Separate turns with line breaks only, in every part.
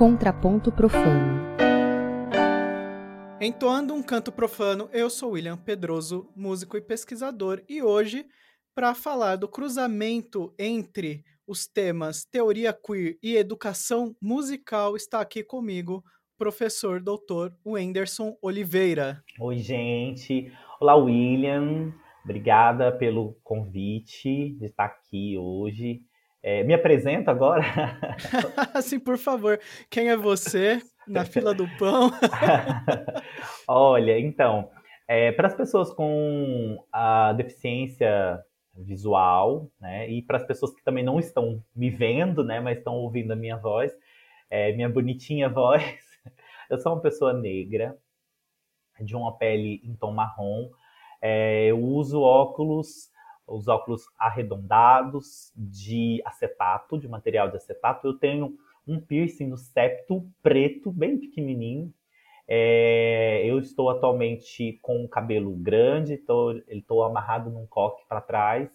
Contraponto Profano.
Entoando um canto profano, eu sou William Pedroso, músico e pesquisador, e hoje, para falar do cruzamento entre os temas teoria queer e educação musical, está aqui comigo o professor doutor Wenderson Oliveira.
Oi, gente. Olá, William. Obrigada pelo convite de estar aqui hoje. É, me apresento agora?
Sim, por favor. Quem é você na fila do pão?
Olha, então, é, para as pessoas com a deficiência visual, né, e para as pessoas que também não estão me vendo, né, mas estão ouvindo a minha voz, é, minha bonitinha voz, eu sou uma pessoa negra, de uma pele em tom marrom, é, eu uso óculos os óculos arredondados de acetato, de material de acetato. Eu tenho um piercing no septo preto, bem pequenininho. É, eu estou atualmente com o cabelo grande, tô, estou amarrado num coque para trás,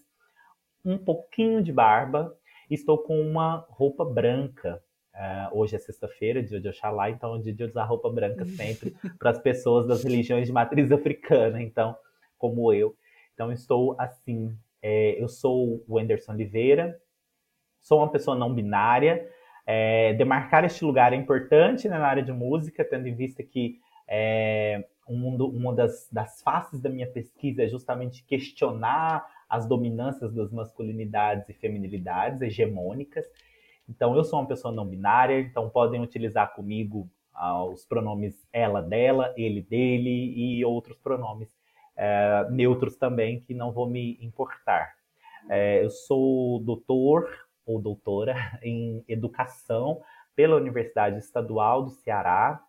um pouquinho de barba. Estou com uma roupa branca. Uh, hoje é sexta-feira, dia de Oxalá, então é dia de usar roupa branca sempre para as pessoas das religiões de matriz africana, então, como eu. Então, estou assim, é, eu sou o Anderson Oliveira, sou uma pessoa não binária. É, demarcar este lugar é importante né, na área de música, tendo em vista que é, um, uma das, das faces da minha pesquisa é justamente questionar as dominâncias das masculinidades e feminilidades hegemônicas. Então, eu sou uma pessoa não binária, então podem utilizar comigo ah, os pronomes ela, dela, ele, dele e outros pronomes é, neutros também, que não vou me importar. É, eu sou doutor ou doutora em educação pela Universidade Estadual do Ceará.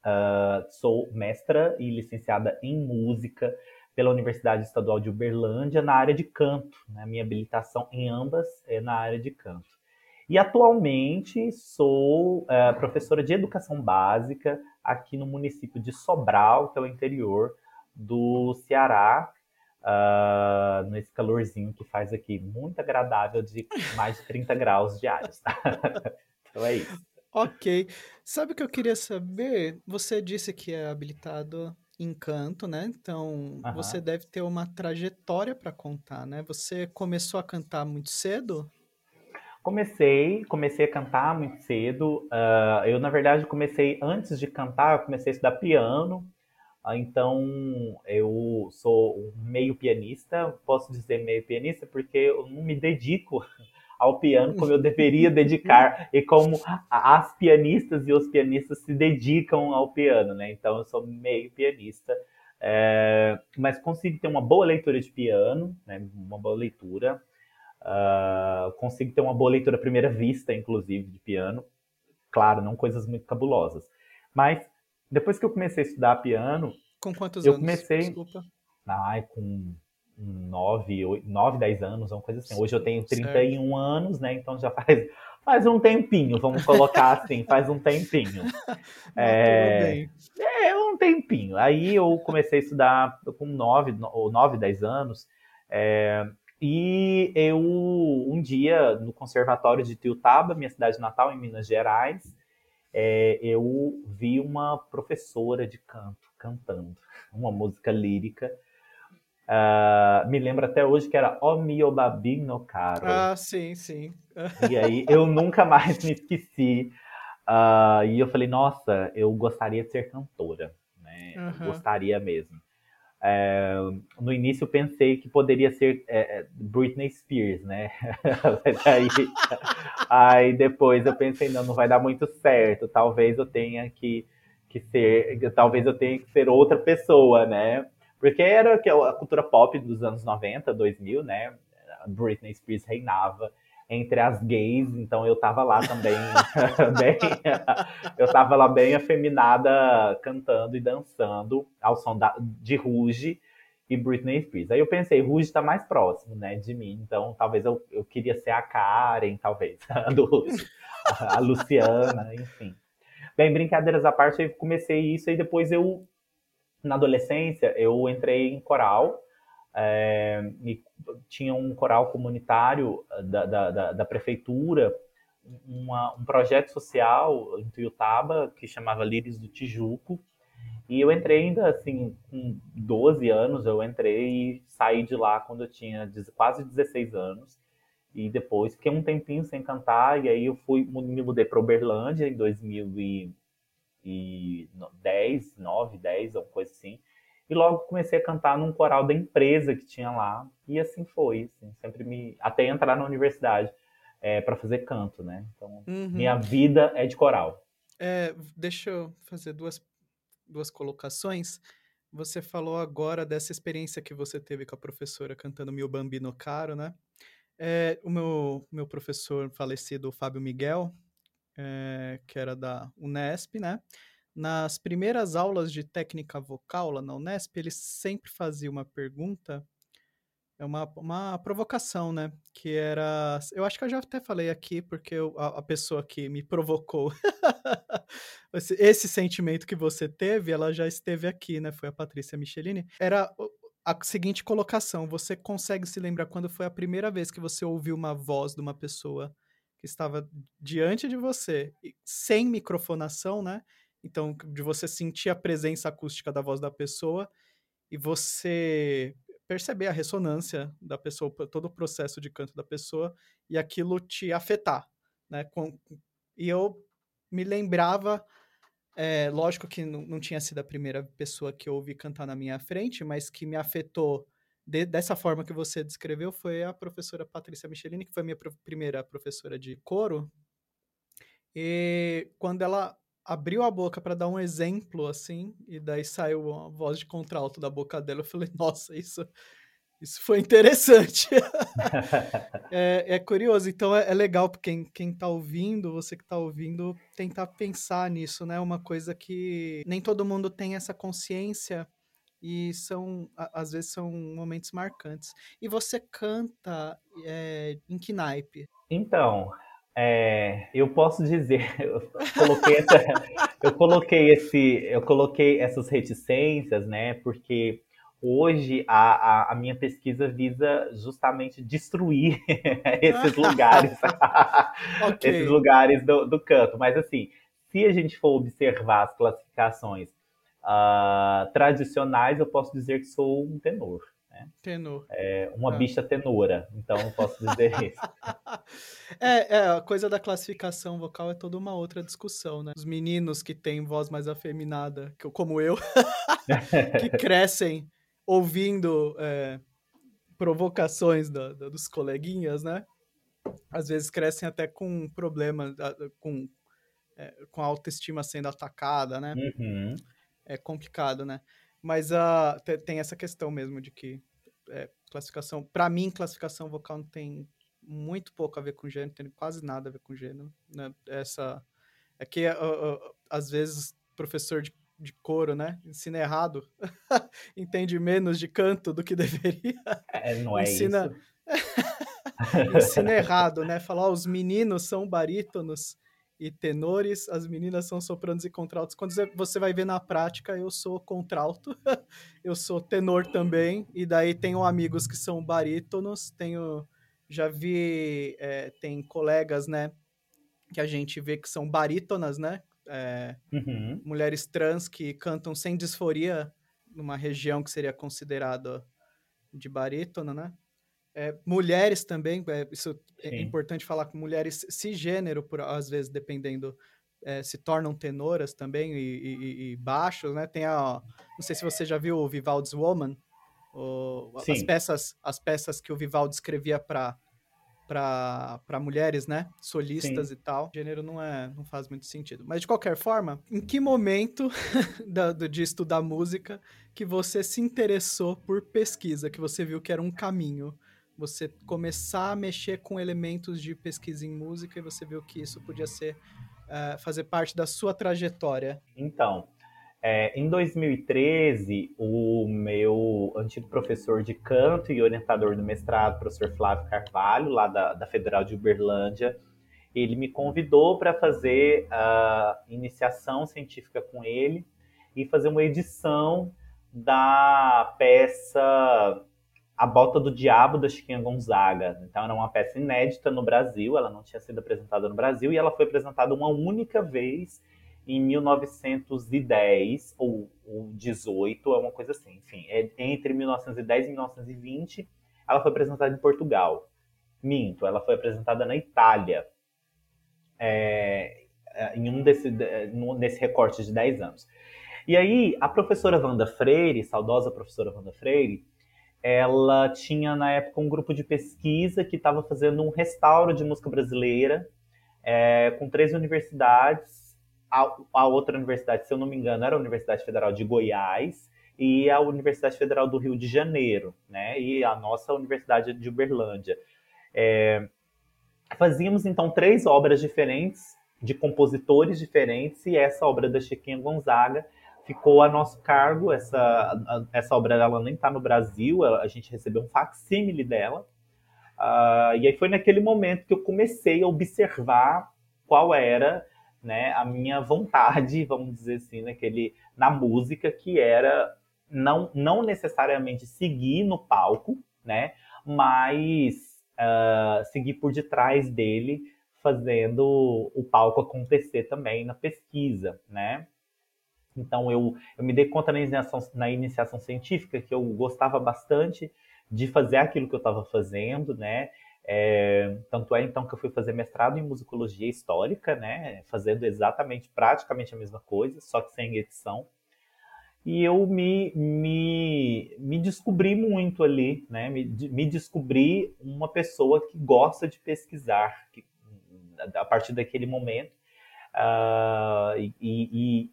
Uh, sou mestra e licenciada em música pela Universidade Estadual de Uberlândia na área de canto. Né? Minha habilitação em ambas é na área de canto. E atualmente sou uh, professora de educação básica aqui no município de Sobral, que é o interior do Ceará, uh, nesse calorzinho que faz aqui, muito agradável, de mais de 30 graus diários. Tá? então é isso.
Ok. Sabe o que eu queria saber? Você disse que é habilitado em canto, né? Então, uhum. você deve ter uma trajetória para contar, né? Você começou a cantar muito cedo?
Comecei, comecei a cantar muito cedo. Uh, eu, na verdade, comecei antes de cantar, eu comecei a estudar piano. Ah, então, eu sou meio pianista, posso dizer meio pianista porque eu não me dedico ao piano como eu deveria dedicar e como as pianistas e os pianistas se dedicam ao piano, né? Então, eu sou meio pianista, é, mas consigo ter uma boa leitura de piano, né? Uma boa leitura. Uh, consigo ter uma boa leitura à primeira vista, inclusive, de piano. Claro, não coisas muito cabulosas. Mas depois que eu comecei a estudar piano.
Com quantos
eu
anos?
Eu comecei. Desculpa. Ai, com 9, 9, 10 anos, uma coisa assim. Hoje eu tenho 31 certo. anos, né? Então já faz, faz um tempinho, vamos colocar assim, faz um tempinho. é, é, um tempinho. Aí eu comecei a estudar com 9, ou 9, 10 anos. É, e eu, um dia, no Conservatório de Tiutaba, minha cidade natal, em Minas Gerais, é, eu vi uma professora de canto cantando uma música lírica. Uh, me lembro até hoje que era O mio babino caro.
Ah, sim, sim.
e aí eu nunca mais me esqueci. Uh, e eu falei, nossa, eu gostaria de ser cantora. Né? Uhum. Gostaria mesmo. É, no início pensei que poderia ser é, é Britney Spears, né? aí, aí depois eu pensei, não, não vai dar muito certo. Talvez eu tenha que, que ser, talvez eu tenha que ser outra pessoa, né? Porque era a cultura pop dos anos 90, 2000, né? Britney Spears reinava entre as gays, então eu tava lá também, bem, eu tava lá bem afeminada, cantando e dançando ao som da, de Ruge e Britney Spears. Aí eu pensei, Ruge tá mais próximo, né, de mim, então talvez eu, eu queria ser a Karen, talvez, a do a Luciana, enfim. Bem, brincadeiras à parte, eu comecei isso e depois eu, na adolescência, eu entrei em coral, é, e tinha um coral comunitário da, da, da, da prefeitura uma, um projeto social em Tuiutaba que chamava Lírios do Tijuco. E eu entrei ainda assim, com 12 anos, eu entrei e saí de lá quando eu tinha quase 16 anos. E depois fiquei um tempinho sem cantar, e aí eu fui, me mudei para Uberlândia em 2010, 9, 10, alguma coisa assim. E logo comecei a cantar num coral da empresa que tinha lá. E assim foi, assim, sempre me. Até entrar na universidade é, para fazer canto, né? Então, uhum. minha vida é de coral.
É, deixa eu fazer duas, duas colocações. Você falou agora dessa experiência que você teve com a professora cantando Mil Bambino Caro, né? É, o meu, meu professor falecido, Fábio Miguel, é, que era da Unesp, né? Nas primeiras aulas de técnica vocal lá na Unesp, ele sempre fazia uma pergunta, é uma, uma provocação, né? Que era. Eu acho que eu já até falei aqui, porque eu, a, a, pessoa que me provocou esse, esse, sentimento que você teve, ela já esteve aqui, né? Foi a Patrícia Michelini. Era a seguinte colocação: você consegue se lembrar quando foi a primeira vez que você ouviu uma voz de uma pessoa que estava diante de você, sem microfonação, né? Então, de você sentir a presença acústica da voz da pessoa e você perceber a ressonância da pessoa, todo o processo de canto da pessoa e aquilo te afetar, né? E eu me lembrava, é, lógico que não, tinha sido a primeira pessoa que eu ouvi cantar na minha frente, mas que me afetou de, dessa forma que você descreveu foi a professora Patrícia Michelini, que foi minha primeira professora de coro. E quando ela abriu a boca para dar um exemplo, assim, e daí saiu uma voz de contralto da boca dela. Eu falei, nossa, isso, isso foi interessante. é, é, curioso, então é, é legal para quem, quem tá ouvindo, você que tá ouvindo, tentar pensar nisso, né? Uma coisa que nem todo mundo tem essa consciência e são, às vezes, são momentos marcantes. E você canta é, em que naipe?
Então, é, eu posso dizer, eu coloquei, essa, eu coloquei esse, eu coloquei essas reticências, né? Porque hoje a, a, a minha pesquisa visa justamente destruir esses lugares, okay. esses lugares do, do canto. Mas assim, se a gente for observar as classificações uh, tradicionais, eu posso dizer que sou um tenor. Né?
Tenor.
É uma ah. bicha tenora, então eu posso dizer isso.
é, é, a coisa da classificação vocal é toda uma outra discussão, né? Os meninos que têm voz mais afeminada, como eu, que crescem ouvindo é, provocações da, da, dos coleguinhas, né? Às vezes crescem até com problemas, com, é, com a autoestima sendo atacada, né? Uhum. É complicado, né? Mas uh, tem essa questão mesmo de que é, classificação, para mim, classificação vocal não tem muito pouco a ver com gênero, tem quase nada a ver com gênero. Né? Essa, é que às vezes professor de, de coro, né, ensina errado, entende menos de canto do que deveria.
É, não é ensina... isso.
ensina errado, né? Falar, os meninos são barítonos e tenores, as meninas são sopranos e contraltos. Quando você vai ver na prática, eu sou contralto, eu sou tenor também, e daí tenho amigos que são barítonos, tenho, já vi, é, tem colegas, né, que a gente vê que são barítonas, né, é, uhum. mulheres trans que cantam sem disforia numa região que seria considerada de barítona, né, é, mulheres também, é, isso é Sim. é importante falar com mulheres cisgênero, por, às vezes, dependendo, é, se tornam tenoras também e, e, e, baixos, né? Tem a, não sei se você já viu o Vivaldi's Woman, o, as peças, as peças que o Vivaldi escrevia para para mulheres, né? Solistas Sim. e tal. gênero não é, não faz muito sentido. Mas de qualquer forma, em que momento da, de estudar música que você se interessou por pesquisa, que você viu que era um caminho? Você começar a mexer com elementos de pesquisa em música e você viu que isso podia ser uh, fazer parte da sua trajetória?
Então, é, em 2013, o meu antigo professor de canto e orientador do mestrado, professor Flávio Carvalho, lá da, da Federal de Uberlândia, ele me convidou para fazer a iniciação científica com ele e fazer uma edição da peça A Bota do Diabo da Chiquinha Gonzaga. Então era uma peça inédita no Brasil, ela não tinha sido apresentada no Brasil e ela foi apresentada uma única vez em 1910 ou, ou 18, é uma coisa assim. Enfim, é entre 1910 e 1920, ela foi apresentada em Portugal. Minto, ela foi apresentada na Itália. É, é em um desse, nesse recorte de 10 anos. E aí, a professora Wanda Freire, saudosa professora Wanda Freire, ela tinha na época um grupo de pesquisa que estava fazendo um restauro de música brasileira é, com três universidades. A, a, outra universidade, se eu não me engano, era a Universidade Federal de Goiás e a Universidade Federal do Rio de Janeiro, né? E a nossa Universidade de Uberlândia. É, fazíamos então três obras diferentes de compositores diferentes e essa obra da Chiquinha Gonzaga ficou a nosso cargo. Essa, essa obra ela nem está no Brasil, a gente recebeu um facsímile dela. Uh, e aí foi naquele momento que eu comecei a observar qual era né, a minha vontade, vamos dizer assim, naquele, na música, que era não, não necessariamente seguir no palco, né, mas uh, seguir por detrás dele, fazendo o palco acontecer também na pesquisa, né? Então eu, eu me dei conta na iniciação, na iniciação científica que eu gostava bastante de fazer aquilo que eu estava fazendo, né? É, tanto é então que eu fui fazer mestrado em musicologia histórica, né? Fazendo exatamente, praticamente a mesma coisa, só que sem edição. E eu me, me, me descobri muito ali, né? Me, me descobri uma pessoa que gosta de pesquisar, que, a partir daquele momento. Uh, e, e,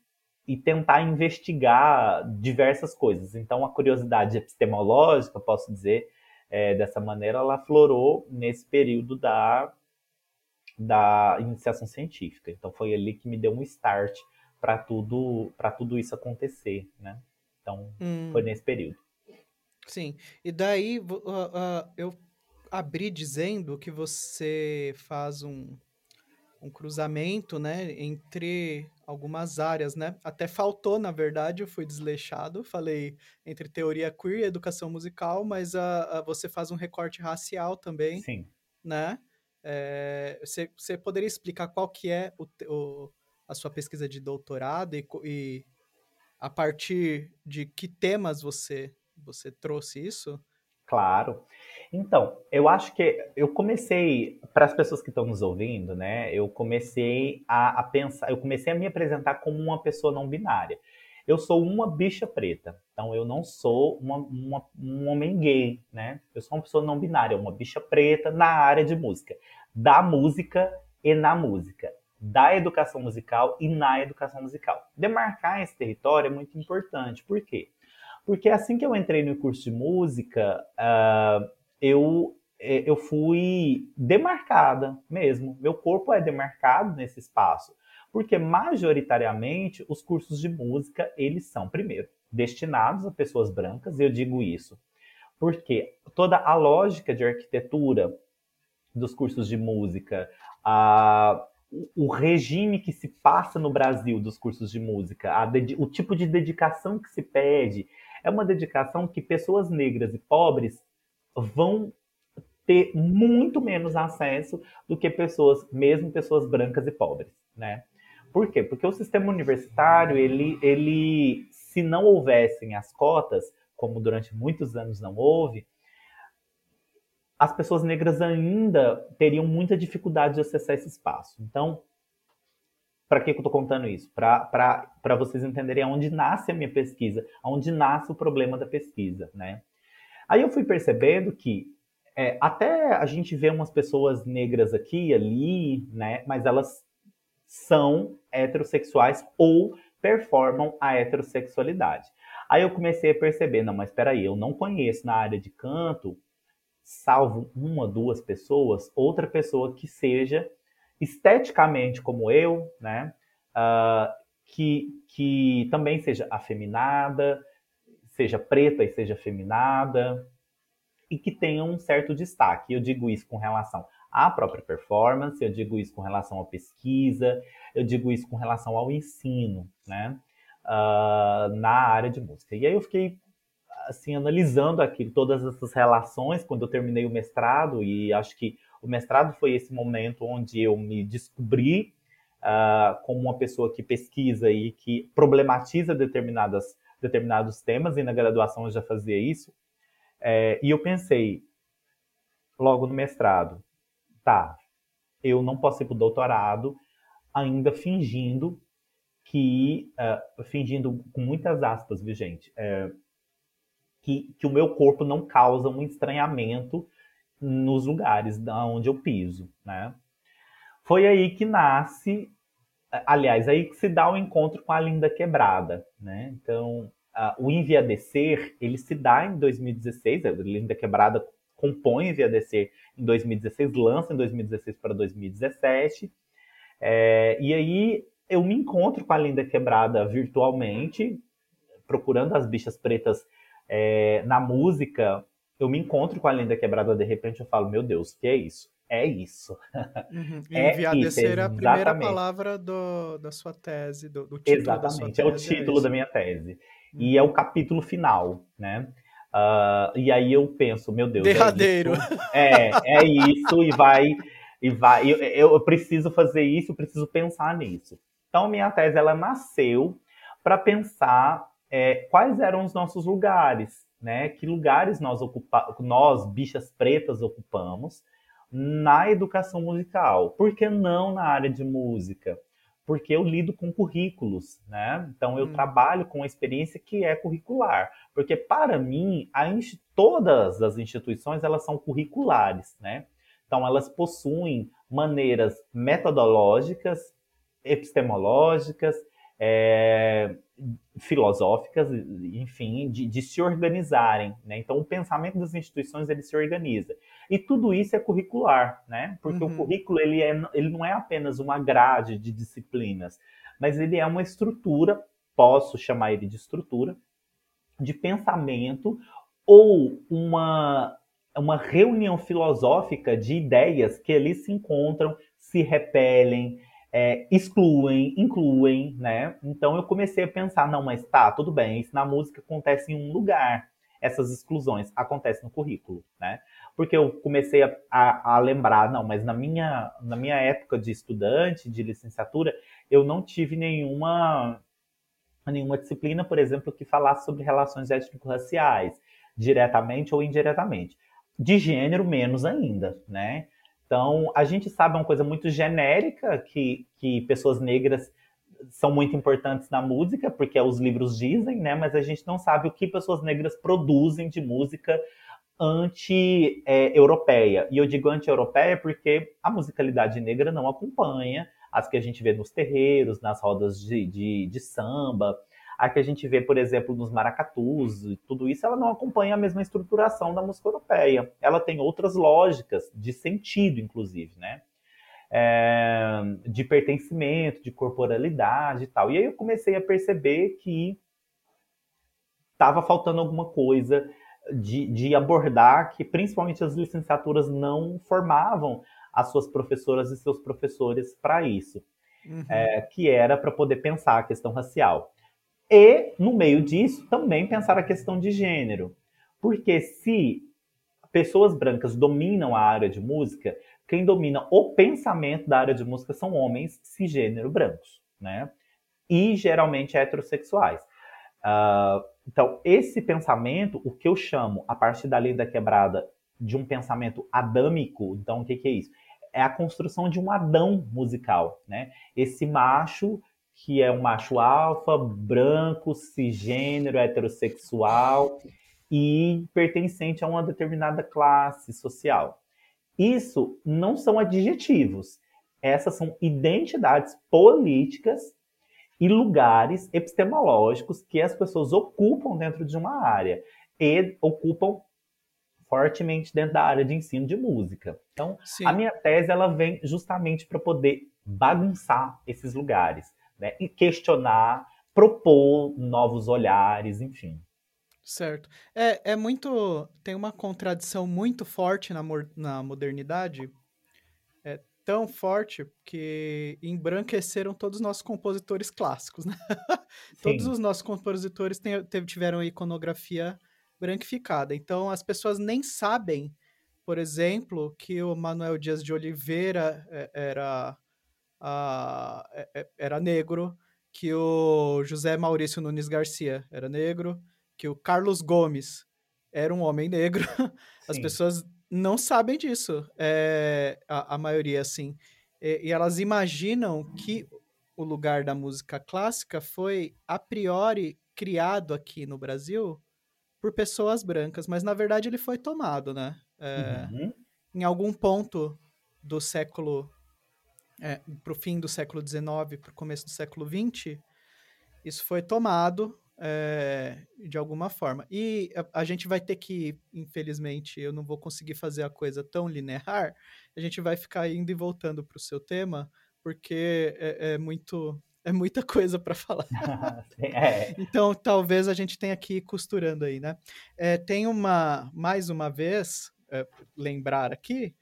e tentar investigar diversas coisas. Então, a curiosidade epistemológica, posso dizer é, dessa maneira, ela florou nesse período da, da iniciação científica. Então, foi ali que me deu um start para tudo, tudo isso acontecer, né? Então, hum. foi nesse período.
Sim. E daí, uh, uh, eu abri dizendo que você faz um, um cruzamento, né, entre algumas áreas, né? Até faltou, na verdade, eu fui desleixado, falei entre teoria queer e educação musical, mas a, a você faz um recorte racial também,
Sim.
né? É, você, você poderia explicar qual que é o, o, a sua pesquisa de doutorado e, e a partir de que temas você, você trouxe isso?
Claro. Então, eu acho que eu comecei, para as pessoas que estão nos ouvindo, né? Eu comecei a, a, pensar, eu comecei a me apresentar como uma pessoa não binária. Eu sou uma bicha preta, então eu não sou uma, uma, um homem gay, né? Eu sou uma pessoa não binária, uma bicha preta na área de música, da música e na música, da educação musical e na educação musical. Demarcar esse território é muito importante, por quê? Porque assim que eu entrei no curso de música, uh, eu, é, eu fui demarcada mesmo. Meu corpo é demarcado nesse espaço. Porque majoritariamente os cursos de música, eles são, primeiro, destinados a pessoas brancas, eu digo isso porque toda a lógica de arquitetura dos cursos de música, a, o regime que se passa no Brasil dos cursos de música, a, o tipo de dedicação que se pede, é uma dedicação que pessoas negras e pobres vão ter muito menos acesso do que pessoas, mesmo pessoas brancas e pobres, né? Por quê? Porque o sistema universitário, ele, ele se não houvessem as cotas, como durante muitos anos não houve, as pessoas negras ainda teriam muita dificuldade de acessar esse espaço. Então, para que, eu estou contando isso? Para vocês entenderem aonde nasce a minha pesquisa, aonde nasce o problema da pesquisa, né? Aí eu fui percebendo que é, até a gente vê umas pessoas negras aqui ali, né? Mas elas são heterossexuais ou performam a heterossexualidade. Aí eu comecei a perceber, não, mas espera aí, eu não conheço na área de canto, salvo uma, duas pessoas, outra pessoa que seja esteticamente como eu, né? Uh, que, que também seja afeminada, seja preta e seja afeminada, e que tenha um certo destaque. Eu digo isso com relação à própria performance, eu digo isso com relação à pesquisa, eu digo isso com relação ao ensino, né? Uh, na área de música. E aí eu fiquei assim, analisando aqui todas essas relações quando eu terminei o mestrado, e acho que o mestrado foi esse momento onde eu me descobri uh, como uma pessoa que pesquisa e que problematiza determinadas, determinados temas, e na graduação eu já fazia isso. É, e eu pensei, logo no mestrado, tá, eu não posso ir para o doutorado ainda fingindo que, uh, fingindo com muitas aspas, viu gente, é, que, que o meu corpo não causa um estranhamento nos lugares onde eu piso, né? Foi aí que nasce, aliás, aí que se dá o encontro com a Linda Quebrada, né? Então, uh, o Enviadecer, ele se dá em 2016, a Linda Quebrada compõe Enviadecer em 2016, lança em 2016 para 2017, é, e aí eu me encontro com a Linda Quebrada virtualmente, procurando as bichas pretas é, na música, eu me encontro com a Linda Quebrada, de repente eu falo, meu Deus, que é isso? É isso.
Uhum. É Enviadecer é a primeira palavra do, da sua tese, do, do título
Exatamente, é o título é da minha tese. Uhum. E é o capítulo final, né? Uh, e aí eu penso, meu Deus.
É Derradeiro.
É, isso, é, é isso, e vai. E vai eu, eu preciso fazer isso, eu preciso pensar nisso. Então, minha tese ela nasceu para pensar é, quais eram os nossos lugares, né? Que lugares nós ocupa nós, bichas pretas, ocupamos na educação musical. Por que não na área de música? Porque eu lido com currículos, né? Então eu hum. trabalho com a experiência que é curricular. Porque para mim, todas as instituições elas são curriculares, né? Então elas possuem maneiras metodológicas, epistemológicas, é, filosóficas, enfim, de, de, se organizarem. Né? Então, o pensamento das instituições ele se organiza. E tudo isso é curricular, né? porque uhum. o currículo ele, é, ele não é apenas uma grade de disciplinas, mas ele é uma estrutura, posso chamar ele de estrutura, de pensamento ou uma, uma reunião filosófica de ideias que ali se encontram, se repelem, é, excluem, incluem, né? Então eu comecei a pensar, não, mas tá, tudo bem, isso na música acontece em um lugar. Essas exclusões acontecem no currículo, né? Porque eu comecei a, a, a, lembrar, não, mas na minha, na minha época de estudante, de licenciatura, eu não tive nenhuma, nenhuma disciplina, por exemplo, que falasse sobre relações étnico-raciais, diretamente ou indiretamente. De gênero, menos ainda, né? Então, a gente sabe uma coisa muito genérica, que, que pessoas negras são muito importantes na música, porque os livros dizem, né? Mas a gente não sabe o que pessoas negras produzem de música anti-europeia. É, e eu digo anti-europeia porque a musicalidade negra não acompanha as que a gente vê nos terreiros, nas rodas de, de, de samba, a que a gente vê, por exemplo, nos maracatus e tudo isso, ela não acompanha a mesma estruturação da música europeia. Ela tem outras lógicas de sentido, inclusive, né? É, de pertencimento, de corporalidade e tal. E aí eu comecei a perceber que estava faltando alguma coisa de, de abordar que principalmente as licenciaturas não formavam as suas professoras e seus professores para isso, uhum. é, que era para poder pensar a questão racial. E, no meio disso, também pensar a questão de gênero. Porque se pessoas brancas dominam a área de música, quem domina o pensamento da área de música são homens cisgênero brancos, né? E geralmente heterossexuais. Uh, então, esse pensamento, o que eu chamo, a partir da lei da quebrada, de um pensamento adâmico, então o que, que é isso? É a construção de um Adão musical, né? Esse macho que é um macho alfa, branco, cisgênero, heterossexual e pertencente a uma determinada classe social. Isso não são adjetivos, essas são identidades políticas e lugares epistemológicos que as pessoas ocupam dentro de uma área e ocupam fortemente dentro da área de ensino de música. Então, Sim. a minha tese ela vem justamente para poder bagunçar esses lugares né? E questionar, propor novos olhares, enfim.
Certo. É, é muito. Tem uma contradição muito forte na, na modernidade. É tão forte que embranqueceram todos os nossos compositores clássicos, né? todos os nossos compositores tem, tiveram iconografia branquificada. Então as pessoas nem sabem, por exemplo, que o Manuel Dias de Oliveira é, era, é, é, era negro, que o José Maurício Nunes Garcia era negro, que o Carlos Gomes era um homem negro. As pessoas não sabem disso, é, a, a maioria, assim. E, e elas imaginam que o lugar da música clássica foi, a priori, criado aqui no Brasil por pessoas brancas, mas na verdade ele foi tomado, né? É, uhum. Em algum ponto do século, é, para o fim do século XIX, para o começo do século XX, isso foi tomado é, de alguma forma. E a, a, gente vai ter que, infelizmente, eu não vou conseguir fazer a coisa tão linear, a gente vai ficar indo e voltando para o seu tema, porque é, é muito é muita coisa para falar. é. Então, talvez a gente tenha que ir costurando aí, né? É, tem uma, mais uma vez, é, lembrar aqui,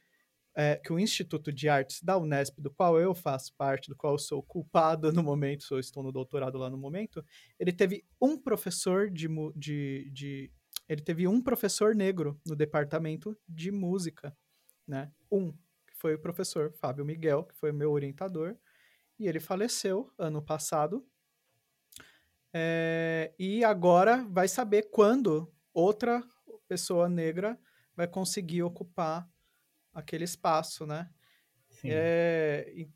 é, que o Instituto de Artes da Unesp, do qual eu faço parte, do qual eu sou culpado no momento, sou, estou no doutorado lá no momento, ele teve um professor de, de, de ele teve um professor negro no departamento de música, né? Um, que foi o professor Fábio Miguel, que foi meu orientador, e ele faleceu ano passado. É, e agora vai saber quando outra pessoa negra vai conseguir ocupar aquele espaço, né? Sim. É,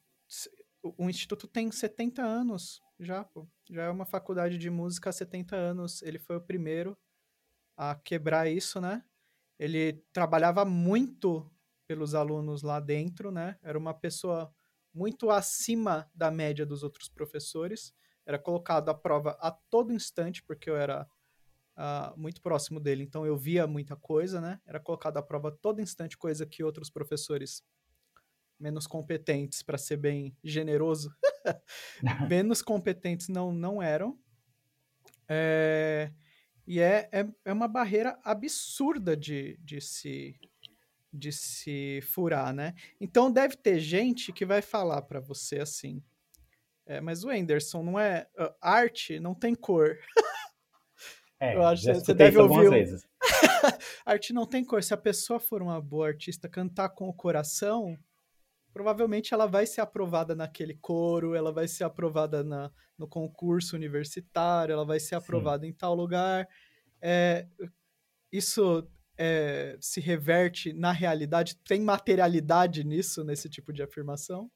o Instituto tem 70 anos já, pô. Já é uma faculdade de música há 70 anos. Ele foi o primeiro a quebrar isso, né? Ele trabalhava muito pelos alunos lá dentro, né? Era uma pessoa muito acima da média dos outros professores. Era colocado à prova a todo instante, porque eu era uh, muito próximo dele, então eu via muita coisa, né? Era colocado à prova todo instante, coisa que outros professores menos competentes, para ser bem generoso, menos competentes não, não eram. É, e é, é, é uma barreira absurda de, de se de se furar, né? Então deve ter gente que vai falar para você assim, é, mas o Anderson não é uh, arte, não tem cor.
É, eu acho que você deve ouvir. Vezes.
arte não tem cor. Se a pessoa for uma boa artista, cantar com o coração, provavelmente ela vai ser aprovada naquele coro, ela vai ser aprovada na, no concurso universitário, ela vai ser aprovada Sim. em tal lugar. É, isso é, se reverte na realidade? Tem materialidade nisso, nesse tipo de afirmação?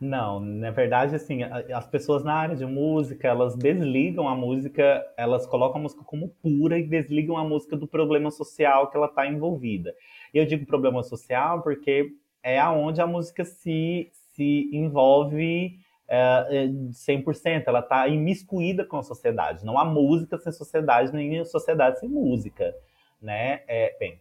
Não, na verdade, assim, as pessoas na área de música, elas desligam a música, elas colocam a música como pura e desligam a música do problema social que ela está envolvida. Eu digo problema social porque é aonde a música se, se envolve é, 100%, é, ela está imiscuída com a sociedade. Não há música sem sociedade, nem sociedade sem música né? É, bem,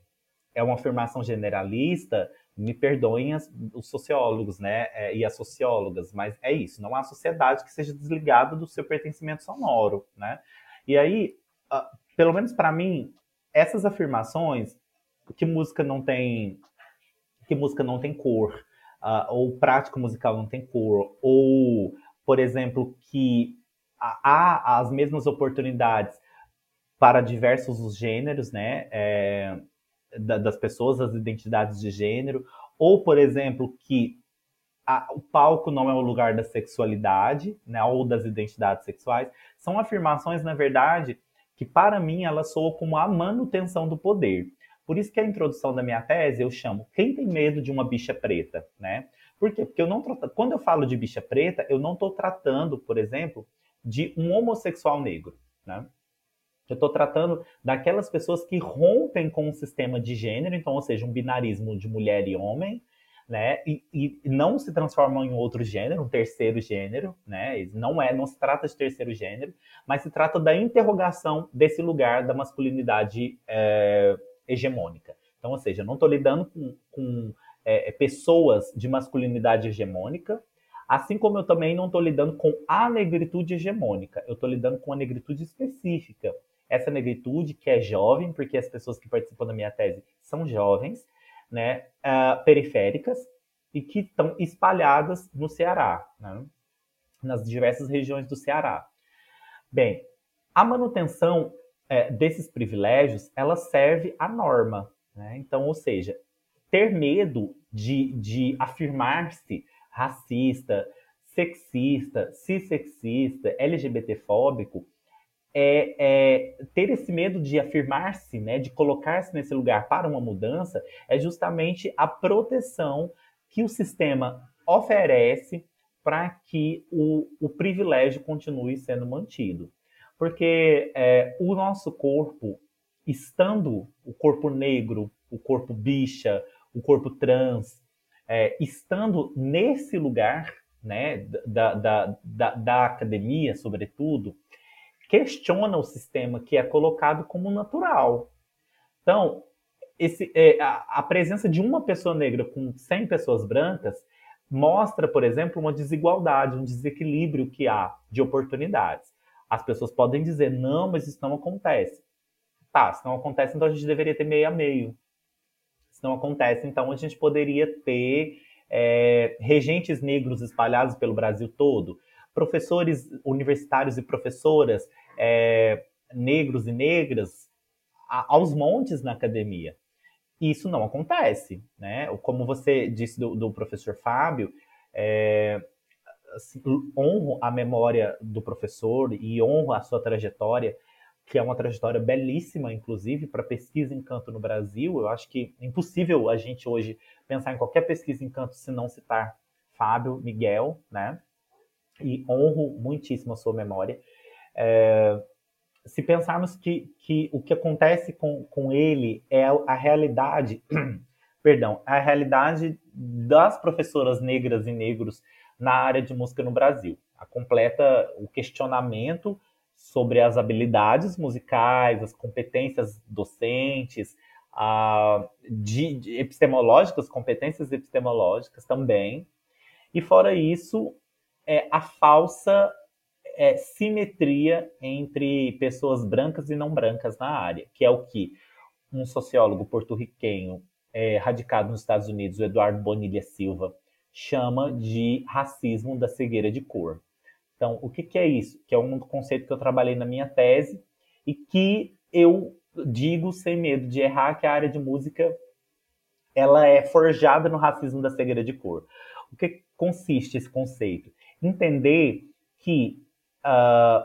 é uma afirmação generalista, me perdoem as, os sociólogos, né, é, e as sociólogas, mas é isso, não há sociedade que seja desligada do seu pertencimento sonoro, né? E aí, uh, pelo menos para mim, essas afirmações que música não tem que música não tem cor, uh, ou prática musical não tem cor, ou, por exemplo, que há as mesmas oportunidades para diversos os gêneros, né, é, das pessoas, as identidades de gênero, ou, por exemplo, que a, o palco não é o lugar da sexualidade, né, ou das identidades sexuais, são afirmações, na verdade, que para mim elas soam como a manutenção do poder. Por isso que a introdução da minha tese eu chamo Quem tem medo de uma bicha preta, né? Por quê? Porque eu não quando eu falo de bicha preta, eu não estou tratando, por exemplo, de um homossexual negro, né? Eu estou tratando daquelas pessoas que rompem com o sistema de gênero, então, ou seja, um binarismo de mulher e homem, né? E, e, não se transformam em outro gênero, um terceiro gênero, né? Não é, não se trata de terceiro gênero, mas se trata da interrogação desse lugar da masculinidade é, hegemônica. Então, ou seja, não estou lidando com, com é, pessoas de masculinidade hegemônica, assim como eu também não estou lidando com a negritude hegemônica. Eu estou lidando com a negritude específica essa negritude que é jovem, porque as pessoas que participam da minha tese são jovens, né, uh, periféricas e que estão espalhadas no Ceará, né, nas diversas regiões do Ceará. Bem, a manutenção é, desses privilégios, ela serve à norma. Né? Então, ou seja, ter medo de, de afirmar-se racista, sexista, cissexista, LGBTfóbico, é, é, ter esse medo de afirmar-se, né, de colocar-se nesse lugar para uma mudança, é justamente a proteção que o sistema oferece para que o, o, privilégio continue sendo mantido. Porque é, o nosso corpo, estando o corpo negro, o corpo bicha, o corpo trans, é, estando nesse lugar né, da, da, da, da academia, sobretudo, questiona o sistema que é colocado como natural. Então, esse, é, a, a, presença de uma pessoa negra com 100 pessoas brancas mostra, por exemplo, uma desigualdade, um desequilíbrio que há de oportunidades. As pessoas podem dizer, não, mas isso não acontece. Tá, se não acontece, então a gente deveria ter meio a meio. Se não acontece, então a gente poderia ter é, regentes negros espalhados pelo Brasil todo, professores universitários e professoras é, negros e negras aos montes na academia. E isso não acontece, né? Como você disse do, do professor Fábio, é, assim, honro a memória do professor e honro a sua trajetória, que é uma trajetória belíssima, inclusive, para pesquisa em canto no Brasil. Eu acho que é impossível a gente hoje pensar em qualquer pesquisa em canto se não citar Fábio Miguel, né? E honro muitíssimo a sua memória. É, se pensarmos que, que o que acontece com, com ele é a realidade, perdão, a realidade das professoras negras e negros na área de música no Brasil. A completa o questionamento sobre as habilidades musicais, as competências docentes, a, de, de epistemológicas, competências epistemológicas também. E fora isso, é a falsa é, simetria entre pessoas brancas e não brancas na área, que é o que um sociólogo porto-riquenho é, radicado nos Estados Unidos, o Eduardo Bonilha Silva, chama de racismo da cegueira de cor. Então, o que, que é isso? Que é um conceito que eu trabalhei na minha tese e que eu digo sem medo de errar que a área de música ela é forjada no racismo da cegueira de cor. O que consiste esse conceito? Entender que uh,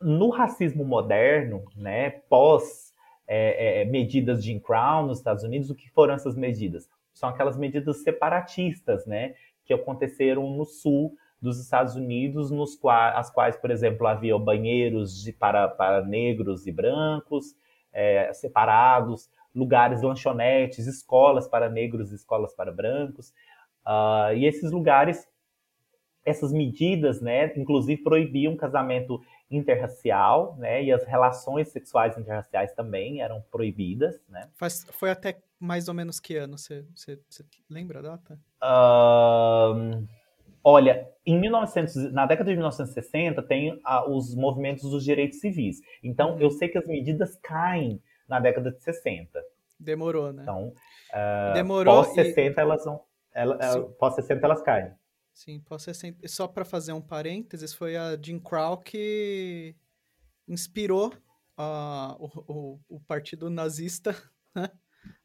no racismo moderno, né, pós é, é, medidas de Crow nos Estados Unidos, o que foram essas medidas? São aquelas medidas separatistas, né, que aconteceram no sul dos Estados Unidos, nos as quais, por exemplo, havia banheiros de, para, para negros e brancos é, separados, lugares, lanchonetes, escolas para negros e escolas para brancos. Uh, e esses lugares essas medidas, né, inclusive proibiam casamento interracial, né, e as relações sexuais interraciais também eram proibidas, né.
Faz, foi até mais ou menos que ano? Você, lembra a data?
Uh, olha, em 1900, na década de 1960 tem os movimentos dos direitos civis. Então, eu sei que as medidas caem na década de 60.
Demorou, né?
Então, uh, Demorou pós 60 e... elas vão, ela, pós 60 elas caem.
Sim, posso ser só para fazer um parênteses, foi a Jim Crow que inspirou uh, o, o, o, partido nazista né?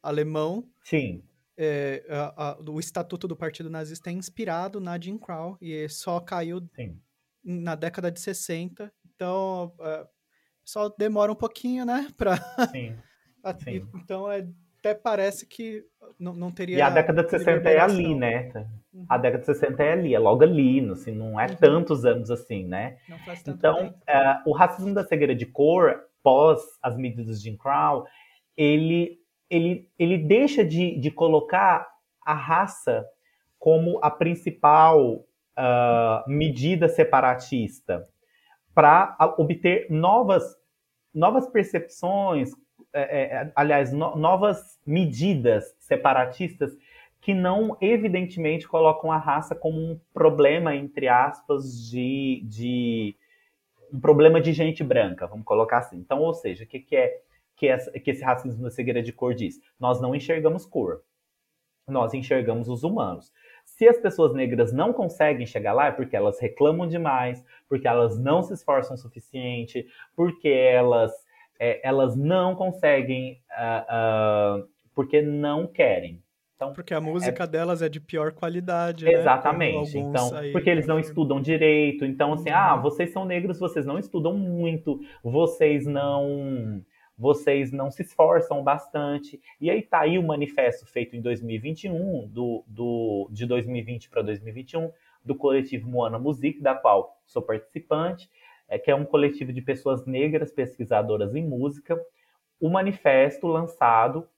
alemão.
Sim.
É, a, a, o estatuto do partido nazista é inspirado na Jim Crow e só caiu Sim. na década de 60. Então, uh, só demora um pouquinho, né? Pra...
Sim.
Sim. Então, é, até parece que não, não teria.
E a década de 60 é ali, né? Uhum. A década de 60 é ali, é logo ali, assim, não é uhum. tantos anos assim, né?
Não faz tanto
então, é, o racismo da cegueira de cor, pós as medidas de Jim Crow, ele, ele, ele deixa de, de colocar a raça como a principal uh, medida separatista para obter novas, novas percepções, é, é, aliás, no, novas medidas separatistas que não evidentemente colocam a raça como um problema, entre aspas, de, de um problema de gente branca, vamos colocar assim. Então, ou seja, o que, que é que, essa, que esse racismo da cegueira de cor diz? Nós não enxergamos cor, nós enxergamos os humanos. Se as pessoas negras não conseguem chegar lá, é porque elas reclamam demais, porque elas não se esforçam o suficiente, porque elas é, elas não conseguem uh, uh, porque não querem.
Então, porque a música é... delas é de pior qualidade. Né?
Exatamente. Né? Então, porque eles não estudam direito. Então, assim, ah, uhum. ah, vocês são negros, vocês não estudam muito, vocês não. Vocês não se esforçam bastante. E aí tá aí o manifesto feito em 2021, do, do, de 2020 para 2021, do coletivo Moana Music, da qual sou participante, é, que é um coletivo de pessoas negras pesquisadoras em música. O manifesto lançado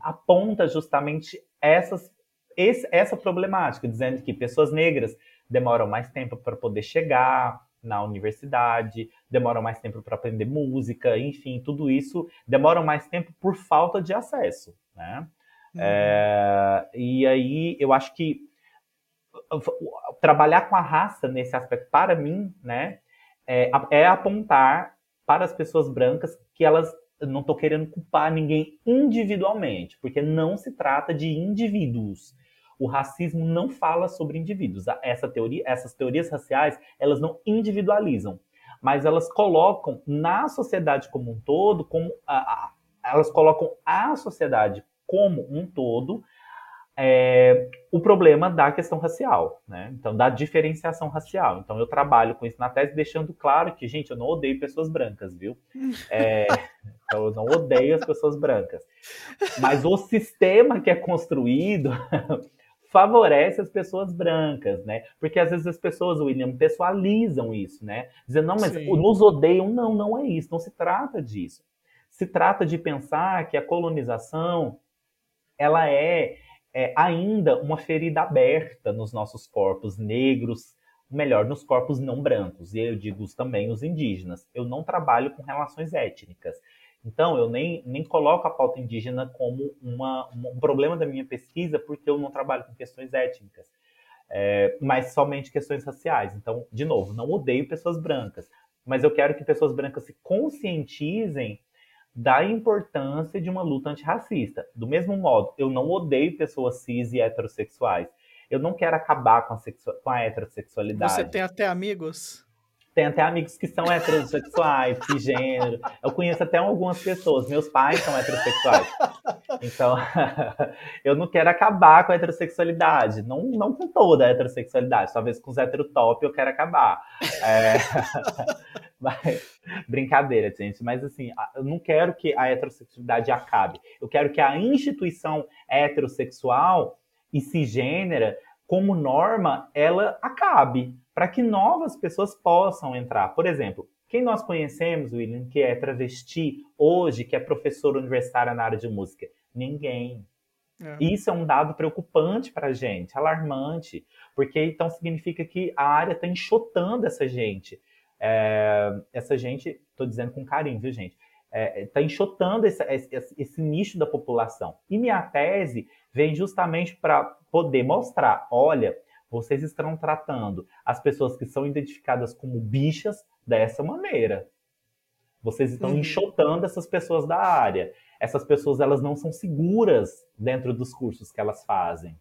aponta justamente essas, esse, essa problemática, dizendo que pessoas negras demoram mais tempo para poder chegar na universidade, demoram mais tempo para aprender música, enfim, tudo isso demoram mais tempo por falta de acesso, né? Uhum. É, e aí eu acho que trabalhar com a raça nesse aspecto, para mim, né, é, é apontar para as pessoas brancas que elas não estou querendo culpar ninguém individualmente, porque não se trata de indivíduos. O racismo não fala sobre indivíduos. Essa teoria, essas teorias raciais, elas não individualizam, mas elas colocam na sociedade como um todo, como a, a, elas colocam a sociedade como um todo é, o problema da questão racial, né? Então, da diferenciação racial. Então, eu trabalho com isso na tese, deixando claro que, gente, eu não odeio pessoas brancas, viu? É, então, eu não odeio as pessoas brancas. Mas o sistema que é construído favorece as pessoas brancas, né? Porque às vezes as pessoas, William, pessoalizam isso, né? Dizendo, não, mas Sim. nos odeiam. Não, não é isso. Não se trata disso. Se trata de pensar que a colonização, ela é é, ainda uma ferida aberta nos nossos corpos negros, melhor, nos corpos não brancos, e eu digo também os indígenas. Eu não trabalho com relações étnicas. Então, eu nem, nem coloco a pauta indígena como uma, um problema da minha pesquisa, porque eu não trabalho com questões étnicas, é, mas somente questões raciais. Então, de novo, não odeio pessoas brancas, mas eu quero que pessoas brancas se conscientizem da importância de uma luta antirracista. Do mesmo modo, eu não odeio pessoas cis e heterossexuais. Eu não quero acabar com a, com a heterossexualidade.
Você tem até amigos?
Tem até amigos que são heterossexuais, cisgênero. Eu conheço até algumas pessoas. Meus pais são heterossexuais. Então, eu não quero acabar com a heterossexualidade. Não, não com toda a heterossexualidade. Talvez com os heterotop eu quero acabar. É... Mas, brincadeira, gente. Mas assim, eu não quero que a heterossexualidade acabe. Eu quero que a instituição heterossexual e cisgênera, como norma, ela acabe. Para que novas pessoas possam entrar. Por exemplo, quem nós conhecemos, William, que é travesti hoje, que é professor universitário na área de música? Ninguém. É. Isso é um dado preocupante para a gente, alarmante, porque então significa que a área está enxotando essa gente. É, essa gente, estou dizendo com carinho, viu, gente? Está é, tá enxotando esse, esse, esse, nicho da população. E minha tese vem justamente para poder mostrar: olha, vocês estão tratando as pessoas que são identificadas como bichas dessa maneira. Vocês estão uhum. enxotando essas pessoas da área. Essas pessoas elas não são seguras dentro dos cursos que elas fazem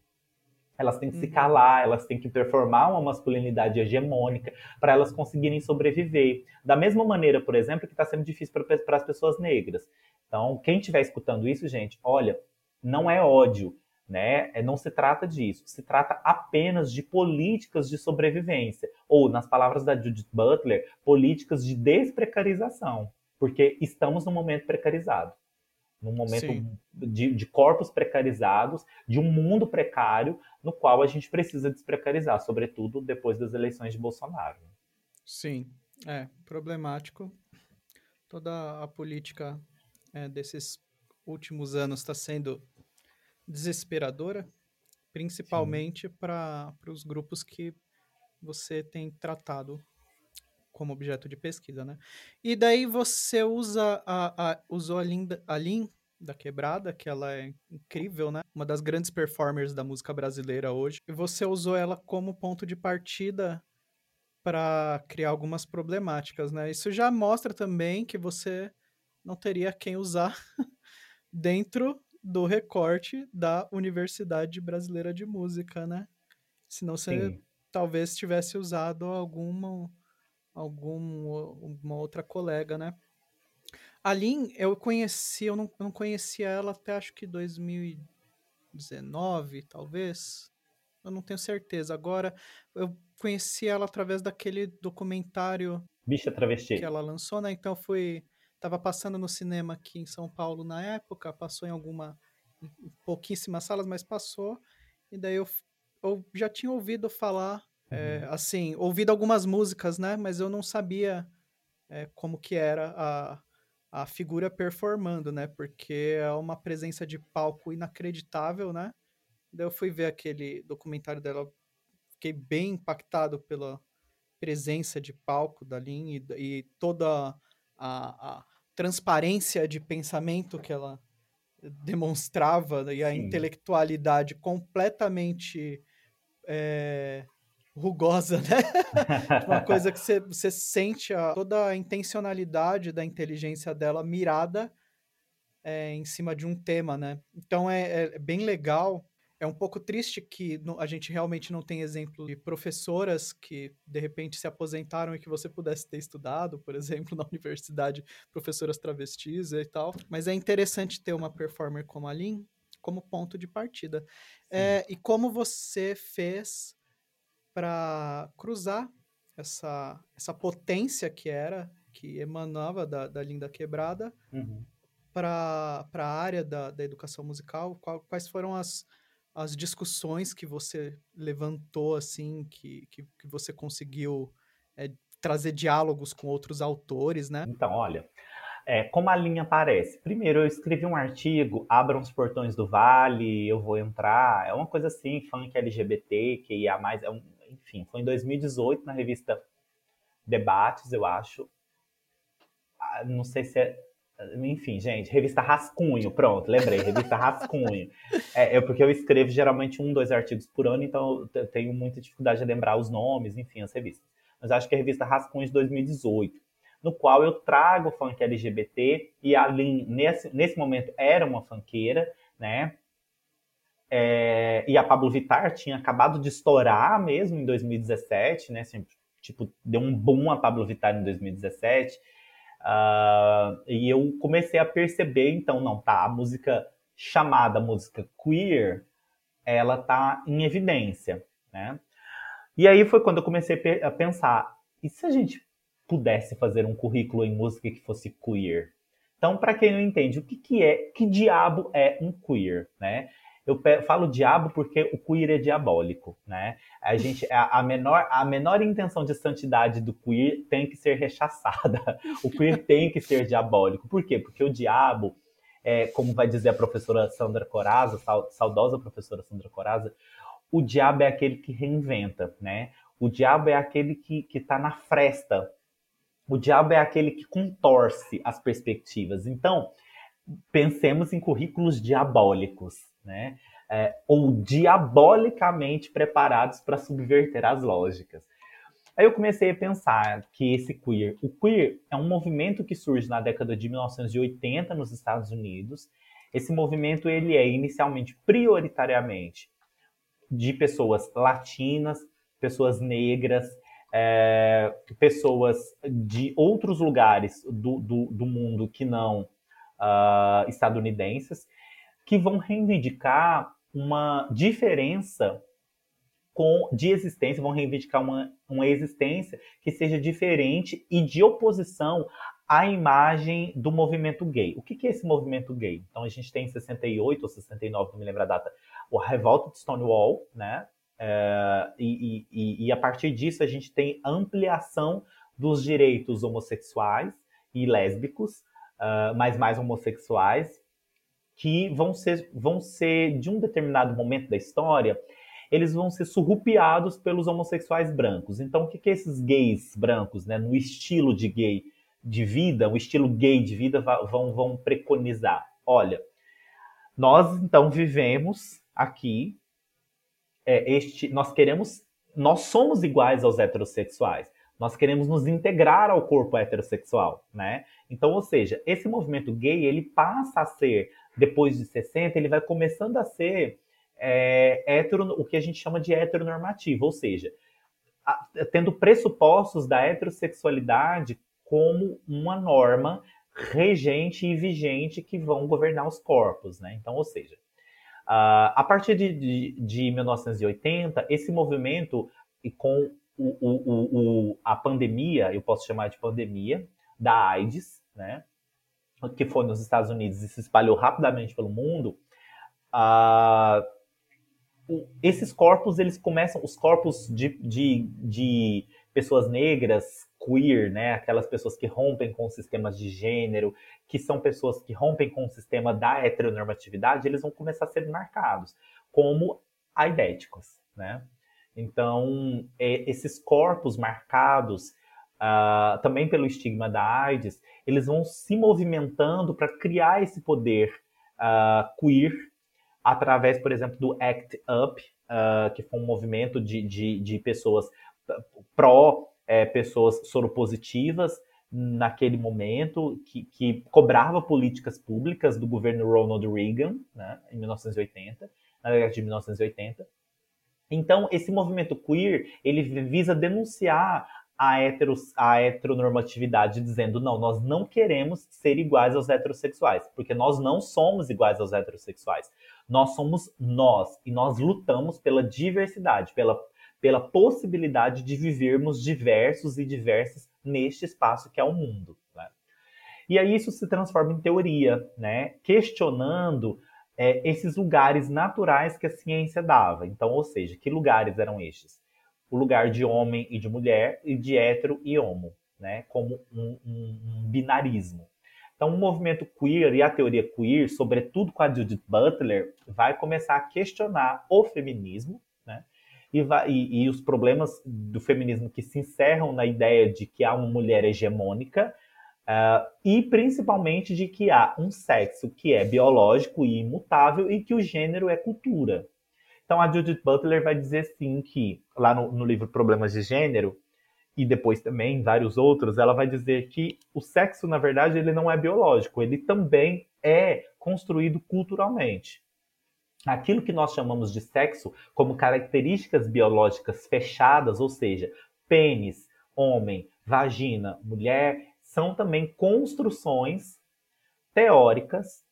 elas têm que uhum. se calar, elas têm que performar uma masculinidade hegemônica para elas conseguirem sobreviver. Da mesma maneira, por exemplo, que está sendo difícil para as pessoas negras. Então, quem estiver escutando isso, gente, olha, não é ódio, né? É, não se trata disso. Se trata apenas de políticas de sobrevivência. Ou, nas palavras da Judith Butler, políticas de desprecarização. Porque estamos num momento precarizado num momento de, de, corpos precarizados, de um mundo precário, no qual a gente precisa desprecarizar, sobretudo depois das eleições de Bolsonaro.
Sim, é problemático. Toda a política é, desses últimos anos está sendo desesperadora, principalmente para os grupos que você tem tratado como objeto de pesquisa, né? E daí você usa a, a usou a Lin, a Lin da Quebrada, que ela é incrível, né? Uma das grandes performers da música brasileira hoje. E você usou ela como ponto de partida para criar algumas problemáticas, né? Isso já mostra também que você não teria quem usar dentro do recorte da Universidade Brasileira de Música, né? Senão você Sim. talvez tivesse usado alguma alguma outra colega, né? A Lin, eu conheci, eu não, eu não conhecia ela até acho que 2019, talvez. Eu não tenho certeza. Agora, eu conheci ela através daquele documentário
Bicha Travesti.
que ela lançou, né? Então fui. Tava passando no cinema aqui em São Paulo na época, passou em alguma. em pouquíssimas salas, mas passou. E daí eu, eu já tinha ouvido falar, é, assim, ouvido algumas músicas, né? Mas eu não sabia é, como que era a, a figura performando, né? Porque é uma presença de palco inacreditável, né? Daí eu fui ver aquele documentário dela, fiquei bem impactado pela presença de palco da Lin e, e toda a, a transparência de pensamento que ela demonstrava e a
Sim.
intelectualidade completamente é, rugosa, né? Uma coisa que você, você sente a, toda a intencionalidade da inteligência dela mirada é, em cima de um tema, né? Então é, é bem legal. É um pouco triste que no- a gente realmente não tem exemplo de professoras que de repente se aposentaram e que você pudesse ter estudado, por exemplo, na universidade, professoras travestis e tal. Mas é interessante ter uma performer como a Lin como ponto de partida. É, e como você fez para cruzar essa, essa potência que era, que emanava da, da Linda Quebrada,
Uhum.
para a área da, da educação musical? Qual- quais foram as, as discussões que você levantou, assim, que, que, que você conseguiu é, trazer diálogos com outros autores, né?
Então, olha, é, como a linha aparece? Primeiro, eu escrevi um artigo, Abram os Portões do Vale, eu vou entrar. É uma coisa assim, funk LGBT, que ia mais. É um, enfim, foi em 2018 na revista Debates, eu acho. Ah, Não sei se é. Enfim, gente, revista Rascunho, pronto, lembrei, revista Rascunho. É, é porque eu escrevo geralmente um, dois artigos por ano, então eu tenho muita dificuldade de lembrar os nomes, enfim, as revistas. Mas acho que é a revista Rascunho de 2018 no qual eu trago o funk LGBT e a Lin, nesse, nesse momento, era uma funkeira, né? É, e a Pablo Vittar tinha acabado de estourar mesmo em 2017, né? Assim, tipo, deu um boom a Pablo Vittar em 2017. Ah, e eu comecei a perceber, então, não, tá, a música chamada música queer, ela tá em evidência, né? E aí foi quando eu comecei a pensar, e se a gente pudesse fazer um currículo em música que fosse queer. Então, para quem não entende, o que, que é, que diabo é um queer, né? Eu falo diabo porque o queer é diabólico, né? A gente, a, menor, a menor intenção de santidade do queer tem que ser rechaçada. O queer tem que ser diabólico. Por quê? Porque o diabo, é, como vai dizer a professora Sandra Coraza, sau- saudosa professora Sandra Coraza, o diabo é aquele que reinventa, né? O diabo é aquele que está na fresta o diabo é aquele que contorce as perspectivas. Então, pensemos em currículos diabólicos, né? É, ou diabolicamente preparados para subverter as lógicas. Aí eu comecei a pensar que esse queer, o queer é um movimento que surge na década de 1980 nos Estados Unidos. Esse movimento ele é inicialmente prioritariamente de pessoas latinas, pessoas negras, é, pessoas de outros lugares do, do, do mundo que não uh, estadunidenses, que vão reivindicar uma diferença com, de existência, vão reivindicar uma, uma existência que seja diferente e de oposição à imagem do movimento gay. O que, que é esse movimento gay? Então a gente tem em 68 ou 69, não me lembro a data, a revolta de Stonewall, né? É, e, e, e, a partir disso a gente tem ampliação dos direitos homossexuais e lésbicos, uh, mas mais homossexuais, que vão ser, vão ser, de um determinado momento da história, eles vão ser surrupiados pelos homossexuais brancos. Então, o que, que esses gays brancos, né, no estilo de gay de vida, o estilo gay de vida, vão, vão preconizar? Olha, nós então vivemos aqui é, este, nós queremos, nós somos iguais aos heterossexuais. Nós queremos nos integrar ao corpo heterossexual, né? Então, ou seja, esse movimento gay ele passa a ser depois de 60, ele vai começando a ser é, hetero, o que a gente chama de heteronormativo, ou seja, a, tendo pressupostos da heterossexualidade como uma norma regente e vigente que vão governar os corpos, né? Então, ou seja, uh, a partir de, de, de, 1980, esse movimento e com o, o, o, a pandemia, eu posso chamar de pandemia, da AIDS, né? Que foi nos Estados Unidos e se espalhou rapidamente pelo mundo. Uh, esses corpos, eles começam, os corpos de, de, de pessoas negras, queer, né? Aquelas pessoas que rompem com sistemas de gênero, que são pessoas que rompem com o sistema da heteronormatividade, eles vão começar a ser marcados como aidéticos, né? Então, é, esses corpos marcados uh, também pelo estigma da AIDS, eles vão se movimentando para criar esse poder uh, queer através, por exemplo, do ACT UP, uh, que foi um movimento de, de, de pessoas pró é, pessoas soropositivas naquele momento, que, que, cobrava políticas públicas do governo Ronald Reagan, né, em 1980, na década de 1980. Então, esse movimento queer, ele visa denunciar a, heteros, a heteronormatividade, dizendo, não, nós não queremos ser iguais aos heterossexuais, porque nós não somos iguais aos heterossexuais. Nós somos nós, e nós lutamos pela diversidade, pela pela possibilidade de vivermos diversos e diversas neste espaço que é o mundo. Né? E aí isso se transforma em teoria, né? questionando é, esses lugares naturais que a ciência dava. Então, ou seja, que lugares eram estes? O lugar de homem e de mulher, e de hétero e homo, né? como um, um, um binarismo. Então, o movimento queer e a teoria queer, sobretudo com a Judith Butler, vai começar a questionar o feminismo, e, vai, e, e, os problemas do feminismo que se encerram na ideia de que há uma mulher hegemônica uh, e principalmente de que há um sexo que é biológico e imutável e que o gênero é cultura. Então a Judith Butler vai dizer sim que lá no, no livro Problemas de Gênero e depois também vários outros, ela vai dizer que o sexo na verdade ele não é biológico, ele também é construído culturalmente. Aquilo que nós chamamos de sexo como características biológicas fechadas, ou seja, pênis, homem, vagina, mulher, são também construções teóricas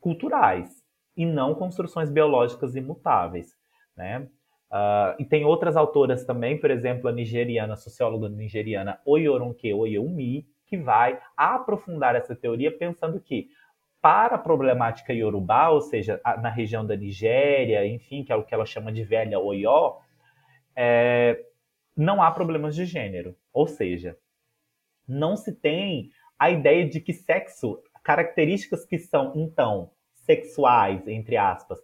culturais e não construções biológicas imutáveis, né? Uh, e tem outras autoras também, por exemplo, a nigeriana, a socióloga nigeriana Oyoronke Oyeumi, que vai aprofundar essa teoria pensando que para a problemática iorubá, ou seja, na região da Nigéria, enfim, que é o que ela chama de velha Oió, é, não há problemas de gênero. Ou seja, não se tem a ideia de que sexo, características que são, então, sexuais, entre aspas,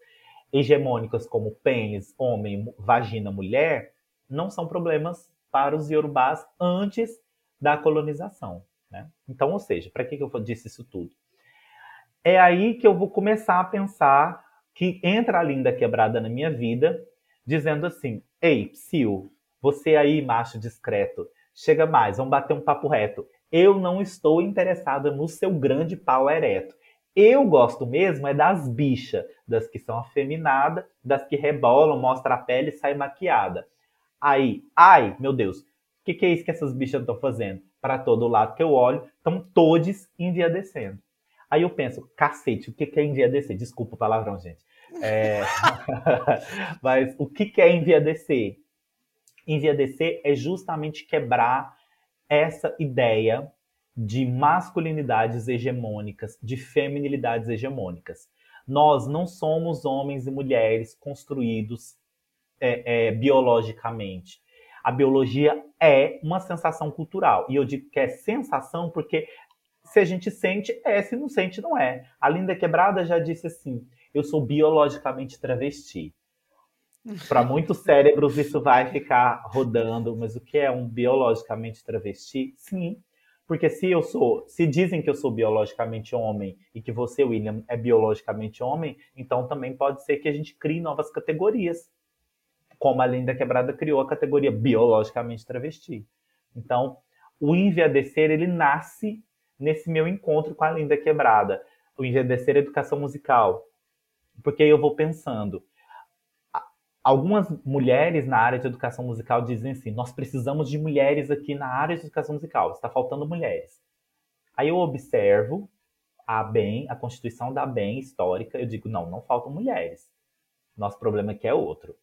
hegemônicas como pênis, homem, vagina, mulher, não são problemas para os iorubás antes da colonização. Né? Então, ou seja, para que, que eu disse isso tudo? é aí que eu vou começar a pensar que entra a linda quebrada na minha vida, dizendo assim: Ei, Psyu, você aí, macho discreto, chega mais, vamos bater um papo reto. Eu não estou interessada no seu grande pau ereto. Eu gosto mesmo é das bichas, das que são afeminadas, das que rebolam, mostra a pele e sai maquiada. Aí, ai, meu Deus, o que, que é isso que essas bichas estão fazendo? Para todo lado que eu olho, estão todos enviadecendo. Aí eu penso, cacete, o que é enviadecer? Desculpa o palavrão, gente. É... Mas o que é enviadecer? Enviadecer é justamente quebrar essa ideia de masculinidades hegemônicas, de feminilidades hegemônicas. Nós não somos homens e mulheres construídos é, é, biologicamente. A biologia é uma sensação cultural. E eu digo que é sensação porque se a gente sente, é, se não sente, não é. A Linda Quebrada já disse assim: eu sou biologicamente travesti. Para muitos cérebros isso vai ficar rodando, mas o que é um biologicamente travesti? Sim, porque se eu sou, se dizem que eu sou biologicamente homem e que você, William, é biologicamente homem, então também pode ser que a gente crie novas categorias, como a Linda Quebrada criou a categoria biologicamente travesti. Então, o enviadecer ele nasce nesse meu encontro com a Linda Quebrada, o envelhecer educação musical. Porque eu vou pensando, algumas mulheres na área de educação musical dizem assim: nós precisamos de mulheres aqui na área de educação musical, está faltando mulheres. Aí eu observo a bem, a Constituição da bem histórica, eu digo, não, não faltam mulheres. Nosso problema aqui é outro.